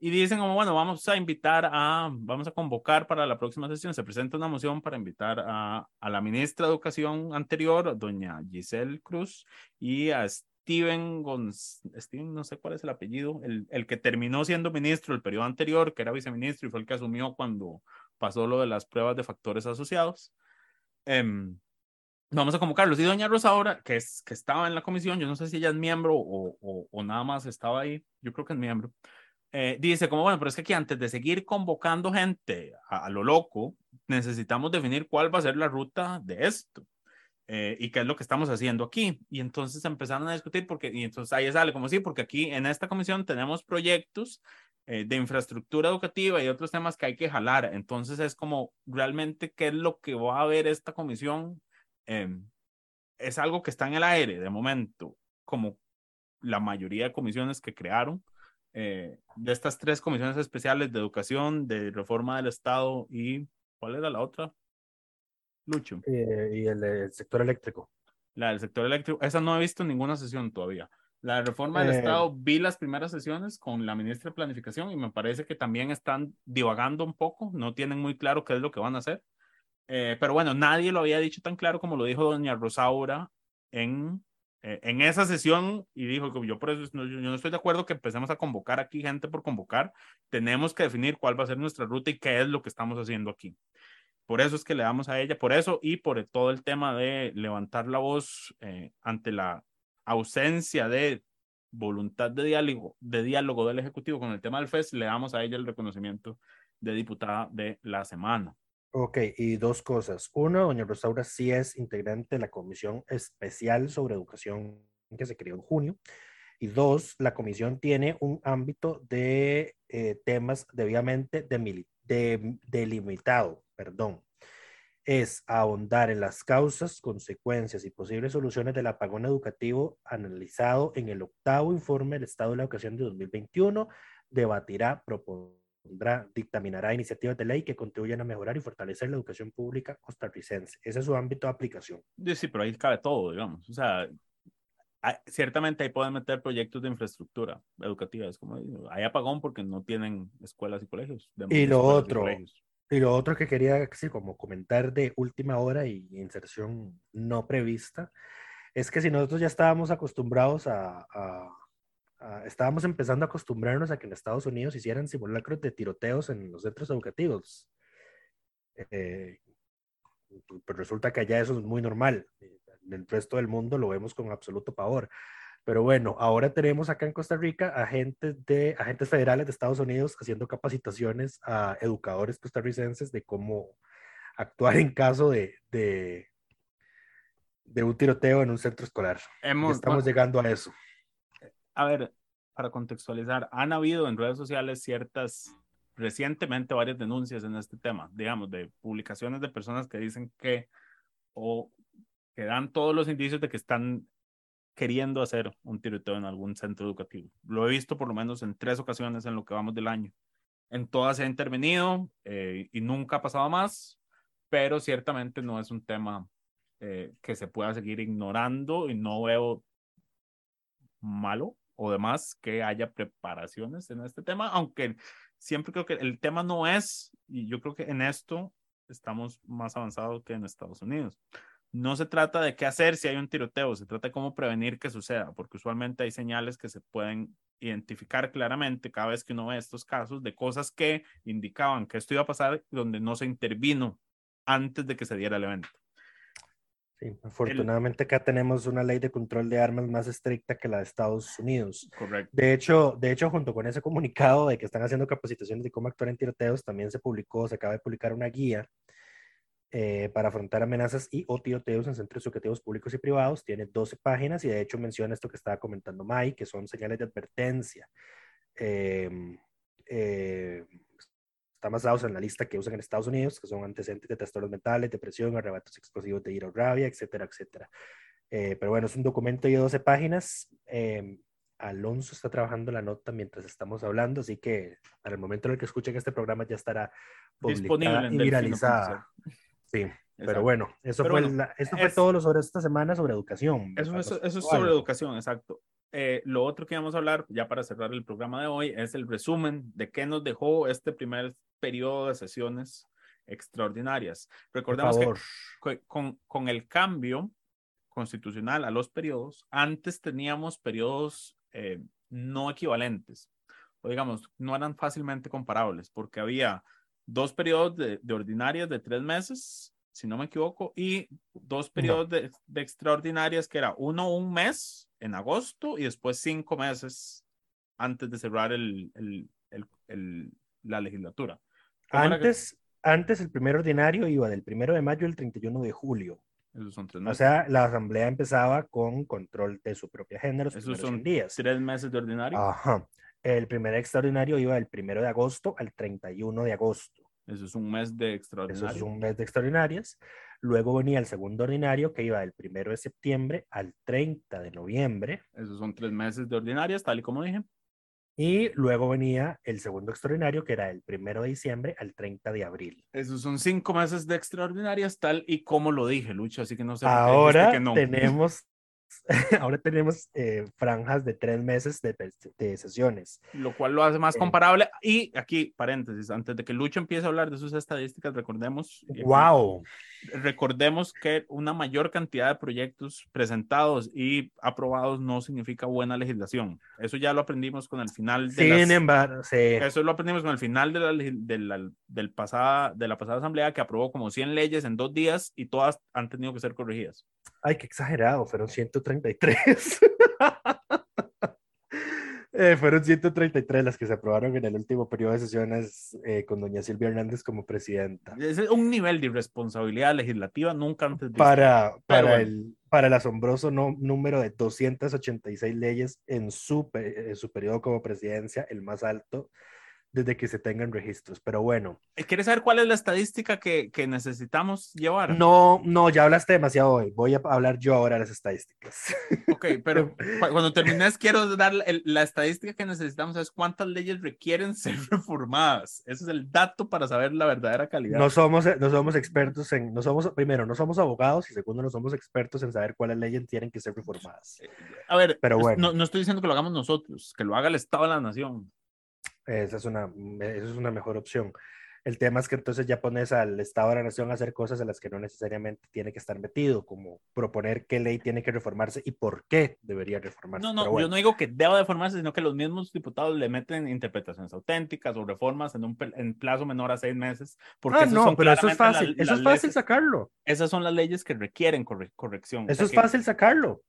y dicen como, bueno, vamos a invitar a, vamos a convocar para la próxima sesión, se presenta una moción para invitar a, a la ministra de Educación anterior, doña Giselle Cruz, y a Steven Gonz Steven, no sé cuál es el apellido, el, el que terminó siendo ministro el periodo anterior, que era viceministro y fue el que asumió cuando pasó lo de las pruebas de factores asociados. Um, vamos a convocarlos. Y doña Rosa ahora, que, es, que estaba en la comisión, yo no sé si ella es miembro o, o, o nada más estaba ahí, yo creo que es miembro. Eh, dice como, bueno, pero es que aquí antes de seguir convocando gente a, lo loco, necesitamos definir cuál va a ser la ruta de esto eh, y qué es lo que estamos haciendo aquí. Y entonces empezaron a discutir porque, y entonces ahí sale como sí, porque aquí en esta comisión tenemos proyectos eh, de infraestructura educativa y otros temas que hay que jalar. Entonces es como realmente qué es lo que va a ver esta comisión. Em, es algo que está en el aire de momento, como la mayoría de comisiones que crearon. Eh, de estas tres comisiones especiales de educación, de reforma del Estado y ¿cuál era la otra? Lucho. Eh, y el, sector eléctrico. La del sector eléctrico, esa no he visto ninguna sesión todavía. La reforma del eh, Estado, vi las primeras sesiones con la ministra de Planificación y me parece que también están divagando un poco, no tienen muy claro qué es lo que van a hacer. pero bueno, nadie lo había dicho tan claro como lo dijo doña Rosaura en en esa sesión y dijo que yo por eso yo no estoy de acuerdo que empecemos a convocar aquí gente por convocar. Tenemos que definir cuál va a ser nuestra ruta y qué es lo que estamos haciendo aquí. Por eso es que le damos a ella, por eso y por todo el tema de levantar la voz eh, ante la ausencia de voluntad de diálogo, de diálogo del Ejecutivo con el tema del FES, le damos a ella el reconocimiento de diputada de la semana. Ok, y dos cosas. Una, doña Rosaura sí es integrante de la Comisión Especial sobre Educación que se creó en junio. Y dos, la comisión tiene un ámbito de eh, temas debidamente delimitado, perdón. Es ahondar en las causas, consecuencias y posibles soluciones del apagón educativo analizado en el octavo informe del Estado de la Educación de 2021. Debatirá, propondrá, dictaminará iniciativas de ley que contribuyan a mejorar y fortalecer la educación pública costarricense. Ese es su ámbito de aplicación. Sí, pero ahí cabe todo, digamos. O sea, ciertamente ahí pueden meter proyectos de infraestructura educativa. Es como, hay apagón porque no tienen escuelas y colegios. Y lo otro, y, lo otro que quería sí, como comentar de última hora y inserción no prevista, es que si nosotros ya estábamos acostumbrados a, estábamos empezando a acostumbrarnos a que en Estados Unidos hicieran simulacros de tiroteos en los centros educativos. Eh, pues resulta que allá eso es muy normal en el resto del mundo lo vemos con absoluto pavor. Pero bueno, ahora tenemos acá en Costa Rica agentes, de, agentes federales de Estados Unidos haciendo capacitaciones a educadores costarricenses de cómo actuar en caso de, de, de un tiroteo en un centro escolar. estamos llegando a eso. A ver, para contextualizar, han habido en redes sociales ciertas, recientemente varias denuncias en este tema, digamos, de publicaciones de personas que dicen que o que dan todos los indicios de que están queriendo hacer un tiroteo en algún centro educativo. Lo he visto por lo menos en tres ocasiones en lo que vamos del año. En todas ha intervenido eh, y nunca ha pasado más, pero ciertamente no es un tema eh, que se pueda seguir ignorando y no veo malo o demás que haya preparaciones en este tema, aunque siempre creo que el tema no es, y yo creo que en esto estamos más avanzados que en Estados Unidos no se trata de qué hacer si hay un tiroteo, se trata de cómo prevenir que suceda, porque usualmente hay señales que se pueden identificar claramente cada vez que uno ve estos casos de cosas que indicaban que esto iba a pasar donde no se intervino antes de que se diera el evento. Sí, afortunadamente acá tenemos una ley de control de armas más estricta que la de Estados Unidos. Correcto. De hecho, de hecho, junto con ese comunicado de que están haciendo capacitaciones de cómo actuar en tiroteos, también se publicó, se acaba de publicar una guía eh, para afrontar amenazas y o tiroteos en centros educativos públicos y privados. Tiene 12 páginas y de hecho menciona esto que estaba comentando Mike, que son señales de advertencia. Eh, eh, están basados en la lista que usan en Estados Unidos, que son antecedentes de trastornos mentales, depresión, arrebatos explosivos de ira o rabia, etcétera, etcétera. pero bueno, es un documento de 12 páginas. Alonso está trabajando la nota mientras estamos hablando, así que para el momento en el que escuchen este programa ya estará disponible y viralizada. Sí, pero bueno, eso fue, eso fue todo lo sobre esta semana sobre educación. Eso, eso, es sobre educación, exacto. Eh, lo otro que vamos a hablar, ya para cerrar el programa de hoy, es el resumen de qué nos dejó este primer periodo de sesiones extraordinarias. Recordemos que con, con el cambio constitucional a los periodos, antes teníamos periodos eh, no equivalentes, o digamos, no eran fácilmente comparables, porque había dos periodos de, de ordinarias de tres meses, si no me equivoco, y dos periodos de, extraordinarias que era uno un mes en agosto y después cinco meses antes de cerrar el, el, la legislatura. Antes, antes el primer ordinario iba del primero de mayo al 31 de julio. Esos son tres meses. O sea, la asamblea empezaba con control de su propia género. Esos son días. Tres meses de ordinario. Ajá. El primer extraordinario iba del primero de agosto al 31 de agosto. Eso es un mes de extraordinarias. Eso es un mes de extraordinarias. Luego venía el segundo ordinario que iba del primero de septiembre al 30 de noviembre. Esos son tres meses de ordinarias, tal y como dije. Y luego venía el segundo extraordinario, que era del primero de diciembre al 30 de abril. Esos son cinco meses de extraordinarias, tal y como lo dije, Lucho, así que no sé. Ahora tenemos ahora tenemos eh, franjas de tres meses de, de, sesiones. Lo cual lo hace más eh, comparable. Y aquí, paréntesis, antes de que Lucho empiece a hablar de sus estadísticas, recordemos. ¡Wow! Recordemos que una mayor cantidad de proyectos presentados y aprobados no significa buena legislación. Eso ya lo aprendimos con el final de Sin embargo, sí. Eso lo aprendimos con el final de la, de la, del pasada, de la pasada asamblea que aprobó como 100 leyes en dos días y todas han tenido que ser corregidas. Ay, qué exagerado, fueron 133. eh, fueron 133 las que se aprobaron en el último periodo de sesiones eh, con doña Silvia Hernández como presidenta. Es un nivel de irresponsabilidad legislativa nunca antes Para, para, el, para el asombroso no, número de 286 leyes en su, en su periodo como presidencia, el más alto desde que se tengan registros. Pero bueno. ¿Quieres saber cuál es la estadística que, que necesitamos llevar? No, no, ya hablaste demasiado hoy. Voy a hablar yo ahora de las estadísticas. Ok, pero cuando termines quiero dar la estadística que necesitamos es cuántas leyes requieren ser reformadas. Ese es el dato para saber la verdadera calidad. No somos, no somos expertos en, no somos, primero, no somos abogados y segundo, no somos expertos en saber cuáles leyes tienen que ser reformadas. A ver, pero bueno. no, no estoy diciendo que lo hagamos nosotros, que lo haga el Estado de la Nación. Esa es una, esa es una mejor opción. El tema es que entonces ya pones al Estado de la Nación a hacer cosas en las que no necesariamente tiene que estar metido, como proponer qué ley tiene que reformarse y por qué debería reformarse. No, no, yo no digo que deba reformarse, sino que los mismos diputados le meten interpretaciones auténticas o reformas en un en plazo menor a seis meses. Porque ah, no, pero eso es fácil, eso es fácil sacarlo. Esas son las leyes que requieren corrección. Eso es fácil sacarlo.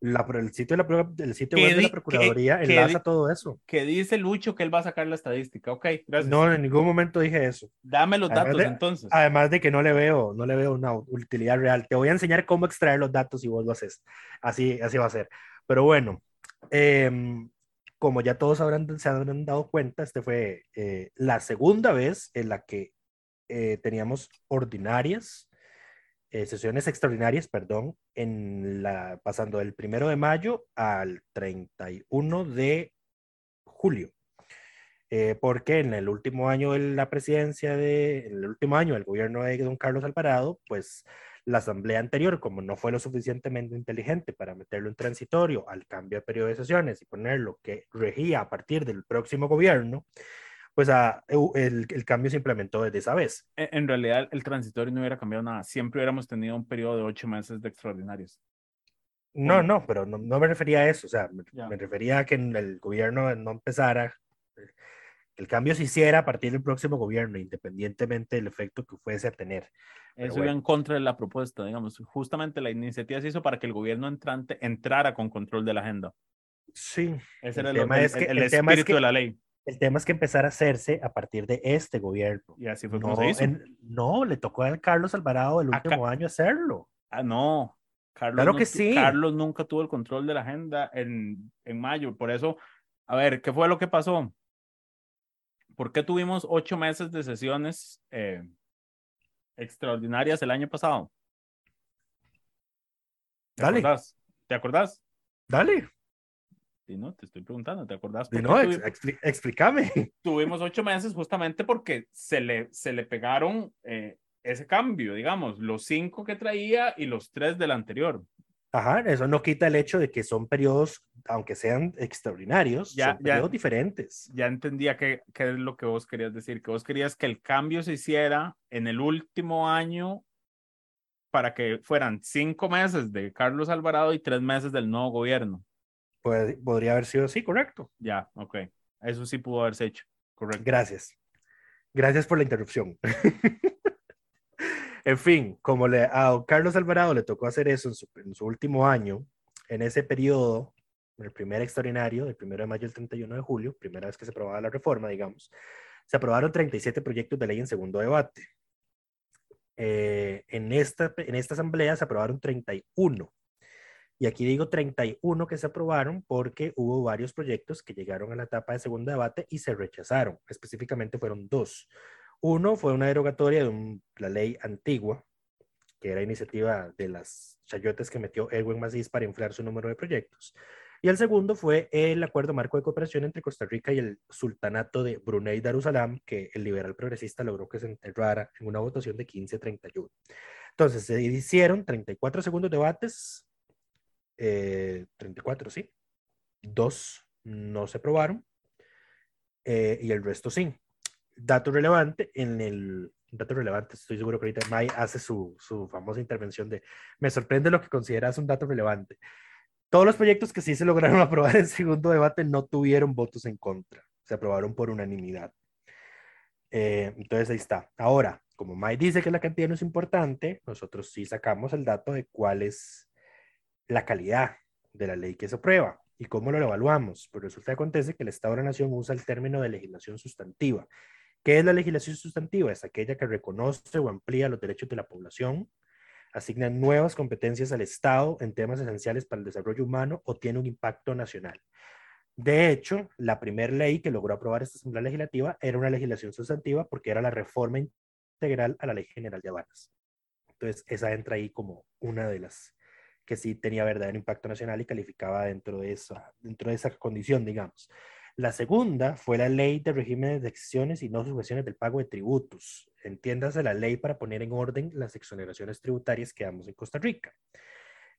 La, el sitio, de la, el sitio web de la Procuraduría enlaza todo eso. Que dice Lucho que él va a sacar la estadística. Ok, gracias. No, en ningún momento dije eso. Dame los datos entonces. Además de que no le veo, no le veo una utilidad real. Te voy a enseñar cómo extraer los datos y vos lo haces. Así, así va a ser. Pero bueno, em, como ya todos habrán, se habrán dado cuenta, este fue eh, la segunda vez en la que eh, teníamos ordinarias eh, sesiones extraordinarias, perdón, en la, pasando del primero de mayo al 31 de julio. Eh, porque en el último año de la presidencia de, en el último año del gobierno de don Carlos Alvarado, pues la asamblea anterior, como no fue lo suficientemente inteligente para meterlo en transitorio al cambio de periodo de sesiones y ponerlo que regía a partir del próximo gobierno, pues el, el, cambio se implementó desde esa vez. E, en realidad el transitorio no hubiera cambiado nada, siempre hubiéramos tenido un periodo de ocho meses de extraordinarios. No, no, pero no, no me refería a eso, o sea, me, refería a que el gobierno no empezara, el cambio se hiciera a partir del próximo gobierno, independientemente del efecto que fuese a tener. Eso iba en contra de la propuesta, digamos, justamente la iniciativa se hizo para que el gobierno entrante entrara con control de la agenda. Sí. Ese era el, tema es que, el, espíritu de la ley. El tema es que empezar a hacerse a partir de este gobierno. Y así fue no, como se hizo. no, le tocó a Carlos Alvarado el último año hacerlo. Ah, no. Carlos claro que sí. Carlos nunca tuvo el control de la agenda en, en mayo. Por eso, a ver, ¿qué fue lo que pasó? ¿Por qué tuvimos ocho meses de sesiones eh, extraordinarias el año pasado? ¿Te Dale. Acordás? ¿Te acordás? Dale. Y no, te estoy preguntando, ¿te acordás? no, explícame. Tuvimos ocho meses justamente porque se le, se le pegaron eh, ese cambio, digamos, los cinco que traía y los tres del anterior. Ajá, eso no quita el hecho de que son periodos, aunque sean extraordinarios, ya, son periodos diferentes. Ya entendía qué es lo que vos querías decir, que vos querías que el cambio se hiciera en el último año para que fueran cinco meses de Carlos Alvarado y tres meses del nuevo gobierno podría haber sido así, correcto. Ya, ok. Eso sí pudo haberse hecho, correcto. Gracias. Gracias por la interrupción. en fin, como le, a Carlos Alvarado le tocó hacer eso en su, último año, en ese periodo, el primer extraordinario, del 1 de mayo al 31 de julio, primera vez que se aprobaba la reforma, digamos, se aprobaron 37 proyectos de ley en segundo debate. Eh, en, esta, en esta asamblea se aprobaron 31 y aquí digo 31 que se aprobaron porque hubo varios proyectos que llegaron a la etapa de segundo debate y se rechazaron. Específicamente fueron dos. Uno fue una derogatoria de la ley antigua, que era iniciativa de las chayotes que metió Erwin Macís para inflar su número de proyectos. Y el segundo fue el acuerdo marco de cooperación entre Costa Rica y el sultanato de Brunei Darussalam, que el liberal progresista logró que se enterrara en una votación de 15-31. Entonces, se hicieron 34 segundos debates, 34, eh, sí. Dos no se aprobaron eh, y el resto sí. Dato relevante, en el dato relevante, estoy seguro que ahorita May hace su, su famosa intervención de, me sorprende lo que consideras un dato relevante. Todos los proyectos que sí se lograron aprobar en segundo debate no tuvieron votos en contra, se aprobaron por unanimidad. Eh, entonces ahí está. Ahora, como May dice que la cantidad no es importante, nosotros sí sacamos el dato de cuál es la calidad de la ley que se aprueba. ¿Y cómo lo evaluamos? Pues resulta que acontece que el Estado de la Nación usa el término de legislación sustantiva. ¿Qué es la legislación sustantiva? Es aquella que reconoce o amplía los derechos de la población, asignan nuevas competencias al Estado en temas esenciales para el desarrollo humano o tiene un impacto nacional. De hecho, la primera ley que logró aprobar esta Asamblea Legislativa era una legislación sustantiva porque era la reforma integral a la Ley General de Aduanas. Entonces, esa entra ahí como una de las que sí tenía verdadero impacto nacional y calificaba dentro de esa, dentro de esa condición, digamos. La segunda fue la ley de regímenes de exenciones y no sujeciones del pago de tributos. Entiéndase la ley para poner en orden las exoneraciones tributarias que damos en Costa Rica.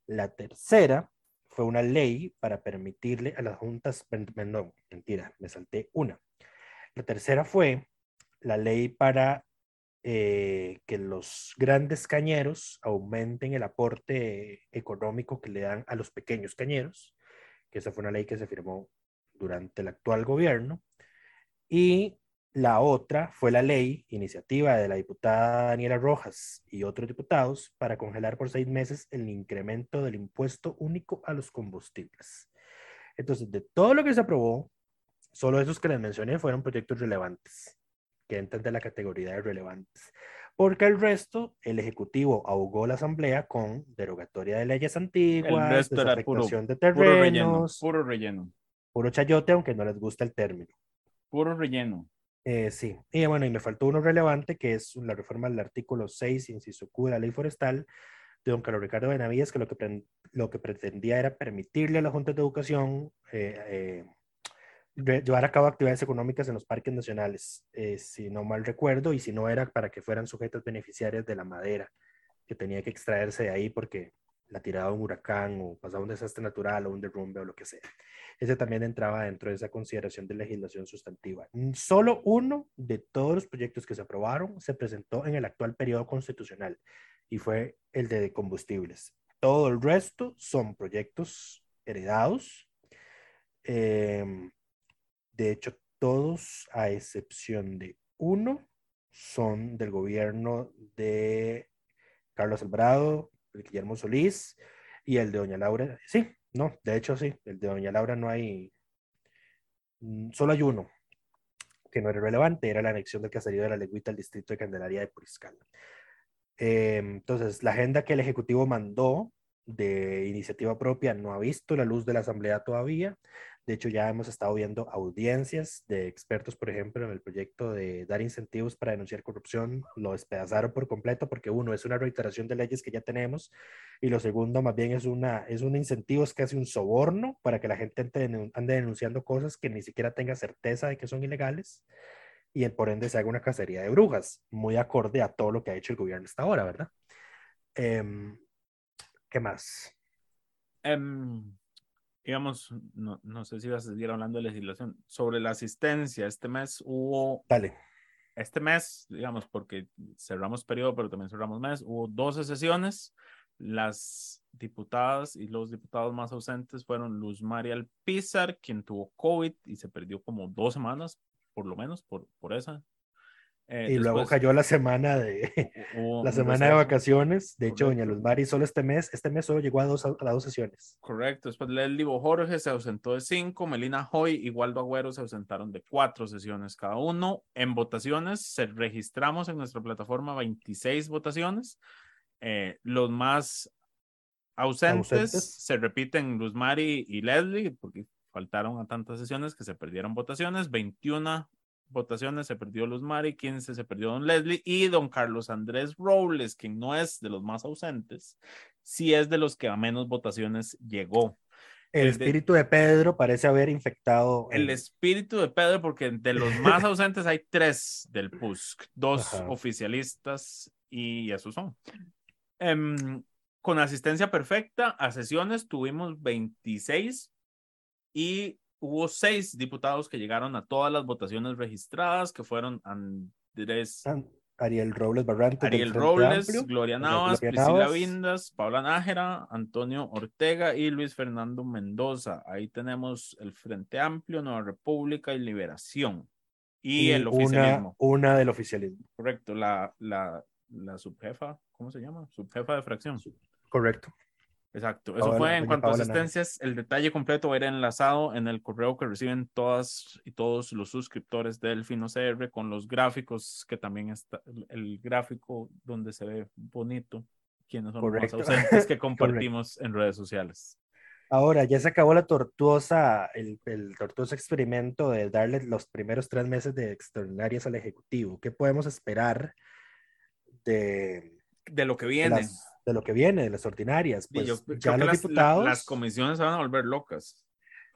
La tercera fue una ley para permitirle a las juntas, no, mentira, me salté una. La tercera fue la ley para eh, que los grandes cañeros aumenten el aporte económico que le dan a los pequeños cañeros, que esa fue una ley que se firmó durante el actual gobierno. Y la otra fue la ley, iniciativa de la diputada Daniela Rojas y otros diputados, para congelar por seis meses el incremento del impuesto único a los combustibles. Entonces, de todo lo que se aprobó, solo esos que les mencioné fueron proyectos relevantes, que entran de la categoría de relevantes. Porque el resto, el Ejecutivo ahogó la Asamblea con derogatoria de leyes antiguas, desafectación de terrenos, puro relleno puro chayote, aunque no les gusta el término. Puro relleno. Eh, sí, y bueno, y me faltó uno relevante, que es la reforma del artículo 6, inciso Q de la ley forestal, de don Carlos Ricardo Benavides, que lo que, lo que pretendía era permitirle a la Junta de Educación eh, eh, llevar a cabo actividades económicas en los parques nacionales, si no mal recuerdo, y si no era para que fueran sujetas beneficiarias de la madera que tenía que extraerse de ahí porque la tirada de un huracán o pasaba un desastre natural o un derrumbe o lo que sea. Ese también entraba dentro de esa consideración de legislación sustantiva. Solo uno de todos los proyectos que se aprobaron se presentó en el actual periodo constitucional y fue el de combustibles. Todo el resto son proyectos heredados. Em, de hecho, todos, a excepción de uno, son del gobierno de Carlos Alvarado, el Guillermo Solís y el de Doña Laura. Sí, no, de hecho sí, el de Doña Laura no hay, mm, solo hay uno que no era relevante, era la anexión del caserío de la Legüita al distrito de Candelaria de Puriscal. Eh, entonces, la agenda que el Ejecutivo mandó de iniciativa propia no ha visto la luz de la Asamblea todavía. De hecho, ya hemos estado viendo audiencias de expertos, por ejemplo, en el proyecto de dar incentivos para denunciar corrupción. Lo despedazaron por completo porque uno es una reiteración de leyes que ya tenemos y lo segundo más bien es, una, es un incentivo, es casi un soborno para que la gente ande denunciando cosas que ni siquiera tenga certeza de que son ilegales y por ende se haga una cacería de brujas, muy acorde a todo lo que ha hecho el gobierno hasta ahora, ¿verdad? Em, ¿Qué más? Um digamos, no, no sé si vas a seguir hablando de legislación, sobre la asistencia. Este mes hubo... Dale. Este mes, digamos, porque cerramos periodo, pero también cerramos mes, hubo 12 sesiones. Las diputadas y los diputados más ausentes fueron Luz María Alpizar, quien tuvo COVID y se perdió como dos semanas, por lo menos, por, por esa eh, y luego cayó la semana de la semana de vacaciones. De hecho, doña Luz Mari solo este mes, este mes solo llegó a dos, a dos sesiones. Correcto. Después Leslie Jorge se ausentó de cinco, Melina Hoy y Waldo Agüero se ausentaron de cuatro sesiones cada uno. En votaciones, se registramos en nuestra plataforma 26 votaciones. Eh, los más ausentes, ausentes, se repiten Luz Mari y Leslie, porque faltaron a tantas sesiones que se perdieron votaciones. 21 votaciones se perdió Luz Mari, 15 se perdió Don Leslie y Don Carlos Andrés Robles, quien no es de los más ausentes, sí es de los que a menos votaciones llegó. El, espíritu de, Pedro parece haber infectado. El espíritu de Pedro, porque de los más ausentes hay tres del PUSC, dos oficialistas y esos son. Em, con asistencia perfecta a sesiones tuvimos 26 y hubo seis diputados que llegaron a todas las votaciones registradas, que fueron Andrés. Ariel Robles Barrantes. Ariel Robles, Gloria Navas, Priscila Vindas, Paula Nájera, Antonio Ortega y Luis Fernando Mendoza. Ahí tenemos el Frente Amplio, Nueva República y Liberación. Y, el oficialismo. Una, del oficialismo. Correcto, la, la, la subjefa, ¿cómo se llama? Subjefa de fracción. Correcto. Exacto, eso fue en cuanto a asistencias. El detalle completo va a ir enlazado en el correo que reciben todas y todos los suscriptores del FinoCR con los gráficos, que también está el gráfico donde se ve bonito quienes son Correcto. los ausentes que compartimos en redes sociales. Ahora, ya se acabó la tortuosa, el, el tortuoso experimento de darle los primeros tres meses de extraordinarias al Ejecutivo. ¿Qué podemos esperar de, De lo que de viene. las- de lo que viene, de las ordinarias? Y Pues yo ya los las, la- diputados... las comisiones se van a volver locas.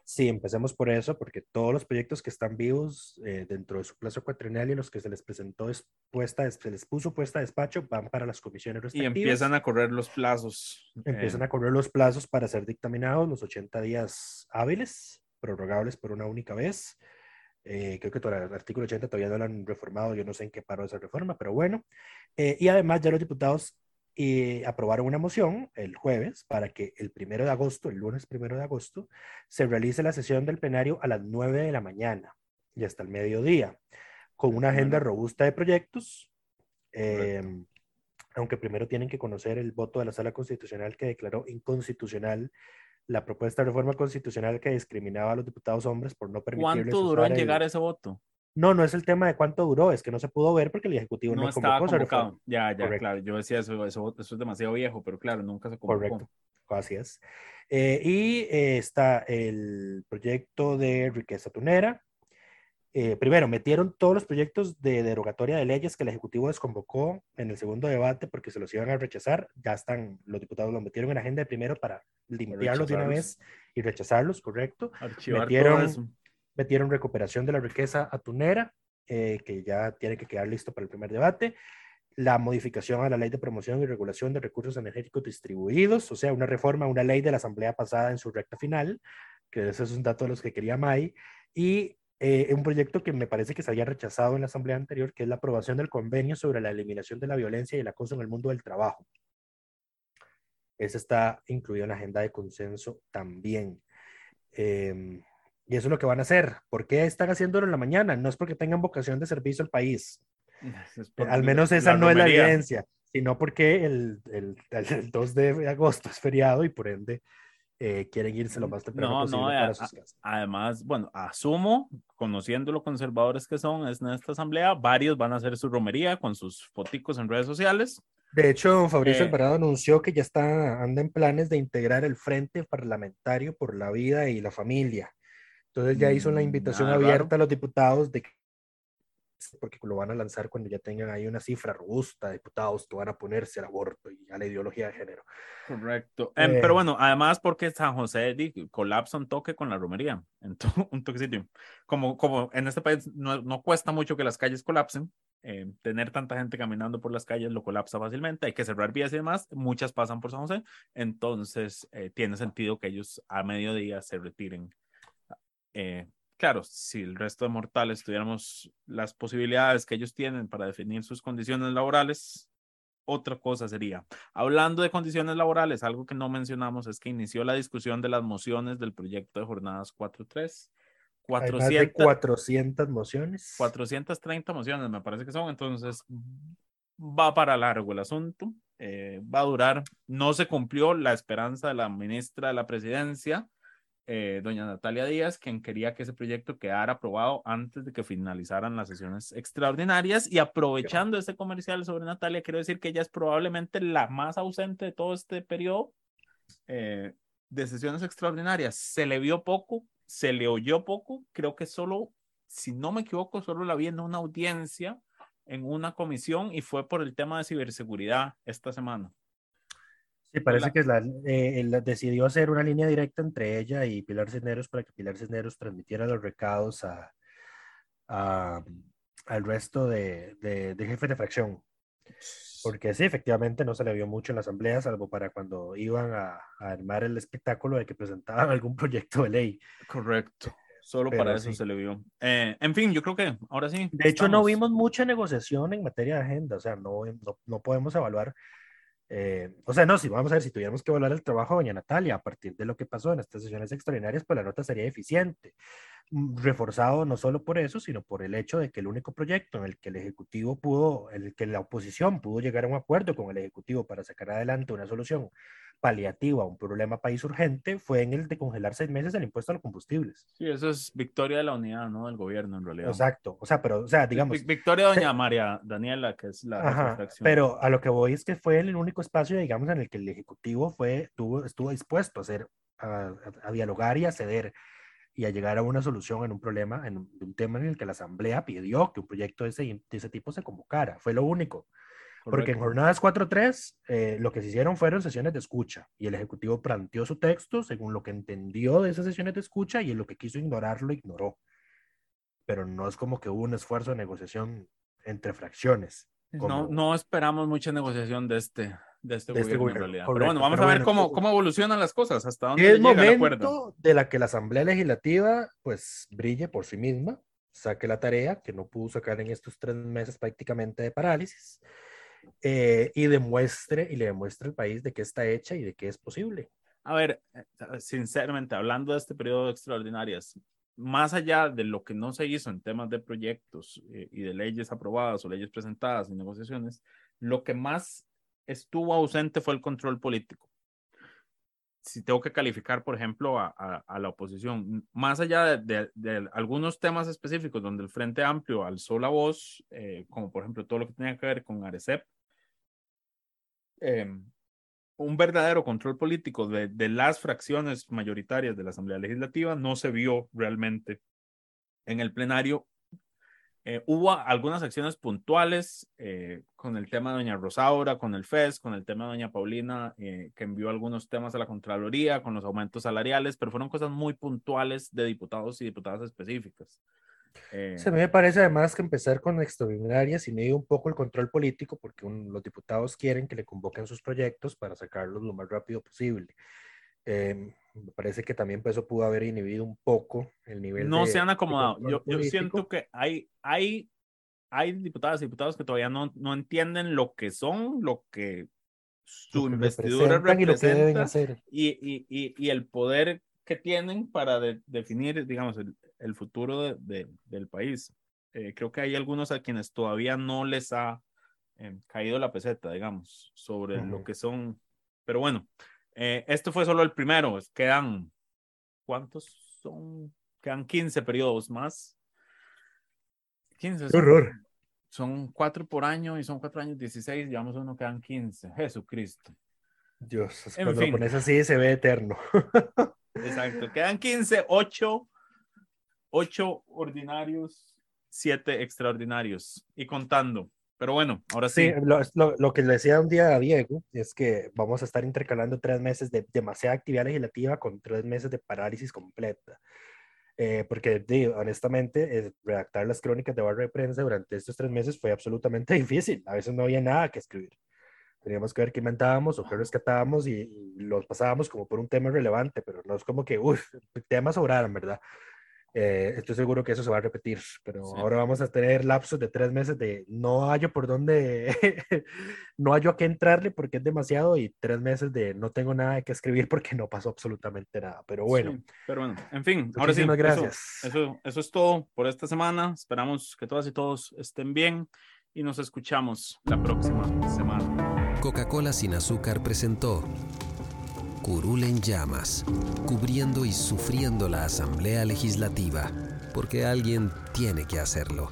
Sí, empecemos por eso, porque todos los proyectos que están vivos eh, dentro de su plazo cuatrienal y los que se les presentó es puesta, se les puso puesta a despacho, van para las comisiones Y respectivas. empiezan a correr los plazos. Empiezan eh, a correr los plazos para ser dictaminados, los 80 días hábiles, prorrogables por una única vez. Eh, creo que todo el artículo 80 todavía no lo han reformado, yo no sé en qué paró esa reforma, pero bueno. Eh, y además ya los diputados eh, aprobaron una moción el jueves para que el primero de agosto, el lunes primero de agosto, se realice la sesión del plenario a las 9 de la mañana y hasta el mediodía, con una agenda robusta de proyectos. eh, aunque primero tienen que conocer el voto de la Sala Constitucional que declaró inconstitucional la propuesta de reforma constitucional que discriminaba a los diputados hombres por no permitirles ¿Cuánto duró en el- llegar ese voto? No, no es el tema de cuánto duró, es que no se pudo ver porque el Ejecutivo no, No estaba convocó convocado. Ya, ya, Correcto. claro. Yo decía eso, eso, eso es demasiado viejo, pero claro, nunca se convocó. Correcto, así es. Eh, y eh, está el proyecto de riqueza tunera. Eh, primero, metieron todos los proyectos de derogatoria de leyes que el Ejecutivo desconvocó en el segundo debate porque se los iban a rechazar. Ya están, los diputados los metieron en agenda de primero para limpiarlos de una vez y rechazarlos, correcto. Archivar Metieron- todo eso. Metieron recuperación de la riqueza atunera, eh, que ya tiene que quedar listo para el primer debate, la modificación a la ley de promoción y regulación de recursos energéticos distribuidos, o sea, una reforma a una ley de la Asamblea pasada en su recta final, que ese es un dato de los que quería May, y eh, un proyecto que me parece que se había rechazado en la Asamblea anterior, que es la aprobación del convenio sobre la eliminación de la violencia y el acoso en el mundo del trabajo. Ese está incluido en la agenda de consenso también. Em, y eso es lo que van a hacer. ¿Por qué están haciéndolo en la mañana? No es porque tengan vocación de servicio al país. Es por Al menos esa no es la romería. evidencia, sino porque el, el, el 2 de agosto es feriado y por ende eh, quieren irse lo más temprano No, posible no, para a- sus casas. Además, bueno, asumo, conociendo lo conservadores que son es en esta asamblea, varios van a hacer su romería con sus foticos en redes sociales. De hecho, don Fabricio Eh, Alvarado anunció que ya está, anda en planes de integrar el Frente Parlamentario por la Vida y la Familia. Entonces ya hizo la Mm, invitación nada abierta raro. a los diputados de que porque lo van a lanzar cuando ya tengan ahí una cifra robusta diputados que van a ponerse al aborto y a la ideología de género. Correcto. Em, Eh. pero bueno, además porque San José colapsa un toque con la romería, en to- un toquecito. Como, como en este país no, no cuesta mucho que las calles colapsen, eh, tener tanta gente caminando por las calles lo colapsa fácilmente, hay que cerrar vías y demás, muchas pasan por San José, entonces eh, tiene sentido que ellos a mediodía se retiren. Eh, claro, si el resto de mortales tuviéramos las posibilidades que ellos tienen para definir sus condiciones laborales, otra cosa sería. Hablando de condiciones laborales, algo que no mencionamos es que inició la discusión de las mociones del proyecto de jornadas 4.3. Hay más de 400, 400 mociones. 430 mociones, me parece que son, entonces va para largo el asunto, eh, va a durar, no se cumplió la esperanza de la ministra de la presidencia, eh, doña Natalia Díaz, quien quería que ese proyecto quedara aprobado antes de que finalizaran las sesiones extraordinarias y aprovechando este comercial sobre Natalia, quiero decir que ella es probablemente la más ausente de todo este periodo eh, de sesiones extraordinarias. Se le vio poco, se le oyó poco, creo que solo, si no me equivoco, solo la vi en una audiencia en una comisión y fue por el tema de ciberseguridad esta semana. Sí, parece la- que la, eh, él decidió hacer una línea directa entre ella y Pilar Cisneros para que Pilar Cisneros transmitiera los recados a, a- al resto de, de, de jefes de fracción. Porque sí, efectivamente no se le vio mucho en la asamblea, salvo para cuando iban a, a armar el espectáculo de que presentaban algún proyecto de ley. Correcto. Solo Pero para eso sí. se le vio. Eh, en fin, yo creo que ahora sí. De hecho, no vimos mucha negociación en materia de agenda, o sea, no, no, no podemos evaluar, eh, o sea, no, si vamos a ver, si tuviéramos que evaluar el trabajo doña Natalia a partir de lo que pasó en estas sesiones extraordinarias, pues la nota sería eficiente, reforzado no solo por eso, sino por el hecho de que el único proyecto en el que el Ejecutivo pudo, en el que la oposición pudo llegar a un acuerdo con el Ejecutivo para sacar adelante una solución paliativa a un problema país urgente fue en el de congelar seis meses el impuesto a los combustibles. Sí, eso es victoria de la unidad, ¿no? Del gobierno, en realidad. Exacto. O sea, pero, o sea, digamos. Victoria de doña María Daniela, que es la Ajá, Pero a lo que voy es que fue el único espacio, digamos, en el que el Ejecutivo fue, tuvo, estuvo dispuesto a hacer, a, a dialogar y a ceder y a llegar a una solución en un problema, en un, tema en el que la Asamblea pidió que un proyecto de ese, de ese tipo se convocara. Fue lo único. Porque en jornadas 4-3 eh, lo que se hicieron fueron sesiones de escucha y el Ejecutivo planteó su texto según lo que entendió de esas sesiones de escucha y en lo que quiso ignorarlo, ignoró. Pero no es como que hubo un esfuerzo de negociación entre fracciones. No, no esperamos mucha negociación de este, de este, este gobierno, en realidad. Pero bueno, vamos a ver cómo, cómo evolucionan las cosas, hasta dónde es llega el acuerdo. de la que la Asamblea Legislativa pues brille por sí misma, saque la tarea que no pudo sacar en estos tres meses prácticamente de parálisis eh, y demuestre y le demuestre al país de qué está hecha y de qué es posible. A ver, eh, sinceramente, hablando de este periodo de extraordinarias, más allá de lo que no se hizo en temas de proyectos eh, y de leyes aprobadas o leyes presentadas y negociaciones, lo que más estuvo ausente fue el control político. Si tengo que calificar, por ejemplo, a, la oposición, más allá de, algunos temas específicos donde el Frente Amplio alzó la voz, eh, como por ejemplo todo lo que tenía que ver con Arecep, eh, un verdadero control político de, de, las fracciones mayoritarias de la Asamblea Legislativa no se vio realmente en el plenario eh, hubo algunas acciones puntuales eh, con el tema de doña Rosaura, con el FES, con el tema de doña Paulina, eh, que envió algunos temas a la Contraloría, con los aumentos salariales, pero fueron cosas muy puntuales de diputados y diputadas específicas. Se me parece además que empezar con extraordinarias y medio un poco el control político, porque los diputados quieren que le convoquen sus proyectos para sacarlos lo más rápido posible. Eh, me parece que también eso pudo haber inhibido un poco el nivel. No se han acomodado. Yo, yo, siento que hay, hay, hay diputadas y diputados que todavía no, no entienden lo que son, lo que su investidura representa y, y, y, y, el poder que tienen para definir, digamos, el, el futuro de, del país. Eh, creo que hay algunos a quienes todavía no les ha eh, caído la peseta, digamos, sobre lo que son. Pero bueno, eh, este fue solo el primero, quedan, ¿cuántos son? Quedan 15 periodos más. 15. Son, horror. Son cuatro por año y son cuatro años 16, llevamos uno, quedan 15. Jesucristo. Dios, en cuando fin. lo pones así se ve eterno. Exacto, quedan 15, 8, 8 ordinarios, 7 extraordinarios y contando. Pero bueno, ahora sí. sí lo, lo, que le decía un día a Diego es que vamos a estar intercalando tres meses de demasiada actividad legislativa con tres meses de parálisis completa. Eh, porque digo, honestamente, eh, redactar las crónicas de barra de prensa durante estos tres meses fue absolutamente difícil. A veces no había nada que escribir. Teníamos que ver qué inventábamos o qué rescatábamos y, y los pasábamos como por un tema relevante, pero no es como que, uff, temas sobraron, ¿verdad? Eh, estoy seguro que eso se va a repetir, pero ahora vamos a tener lapsos de tres meses de no hallo por dónde, no hallo a qué entrarle porque es demasiado y tres meses de no tengo nada que escribir porque no pasó absolutamente nada. Pero bueno. pero bueno, en fin, ahora sí. Gracias. Eso, eso, es todo por esta semana. Esperamos que todas y todos estén bien y nos escuchamos la próxima semana. Coca-Cola sin azúcar presentó Curul en llamas, cubriendo y sufriendo la Asamblea Legislativa, porque alguien tiene que hacerlo.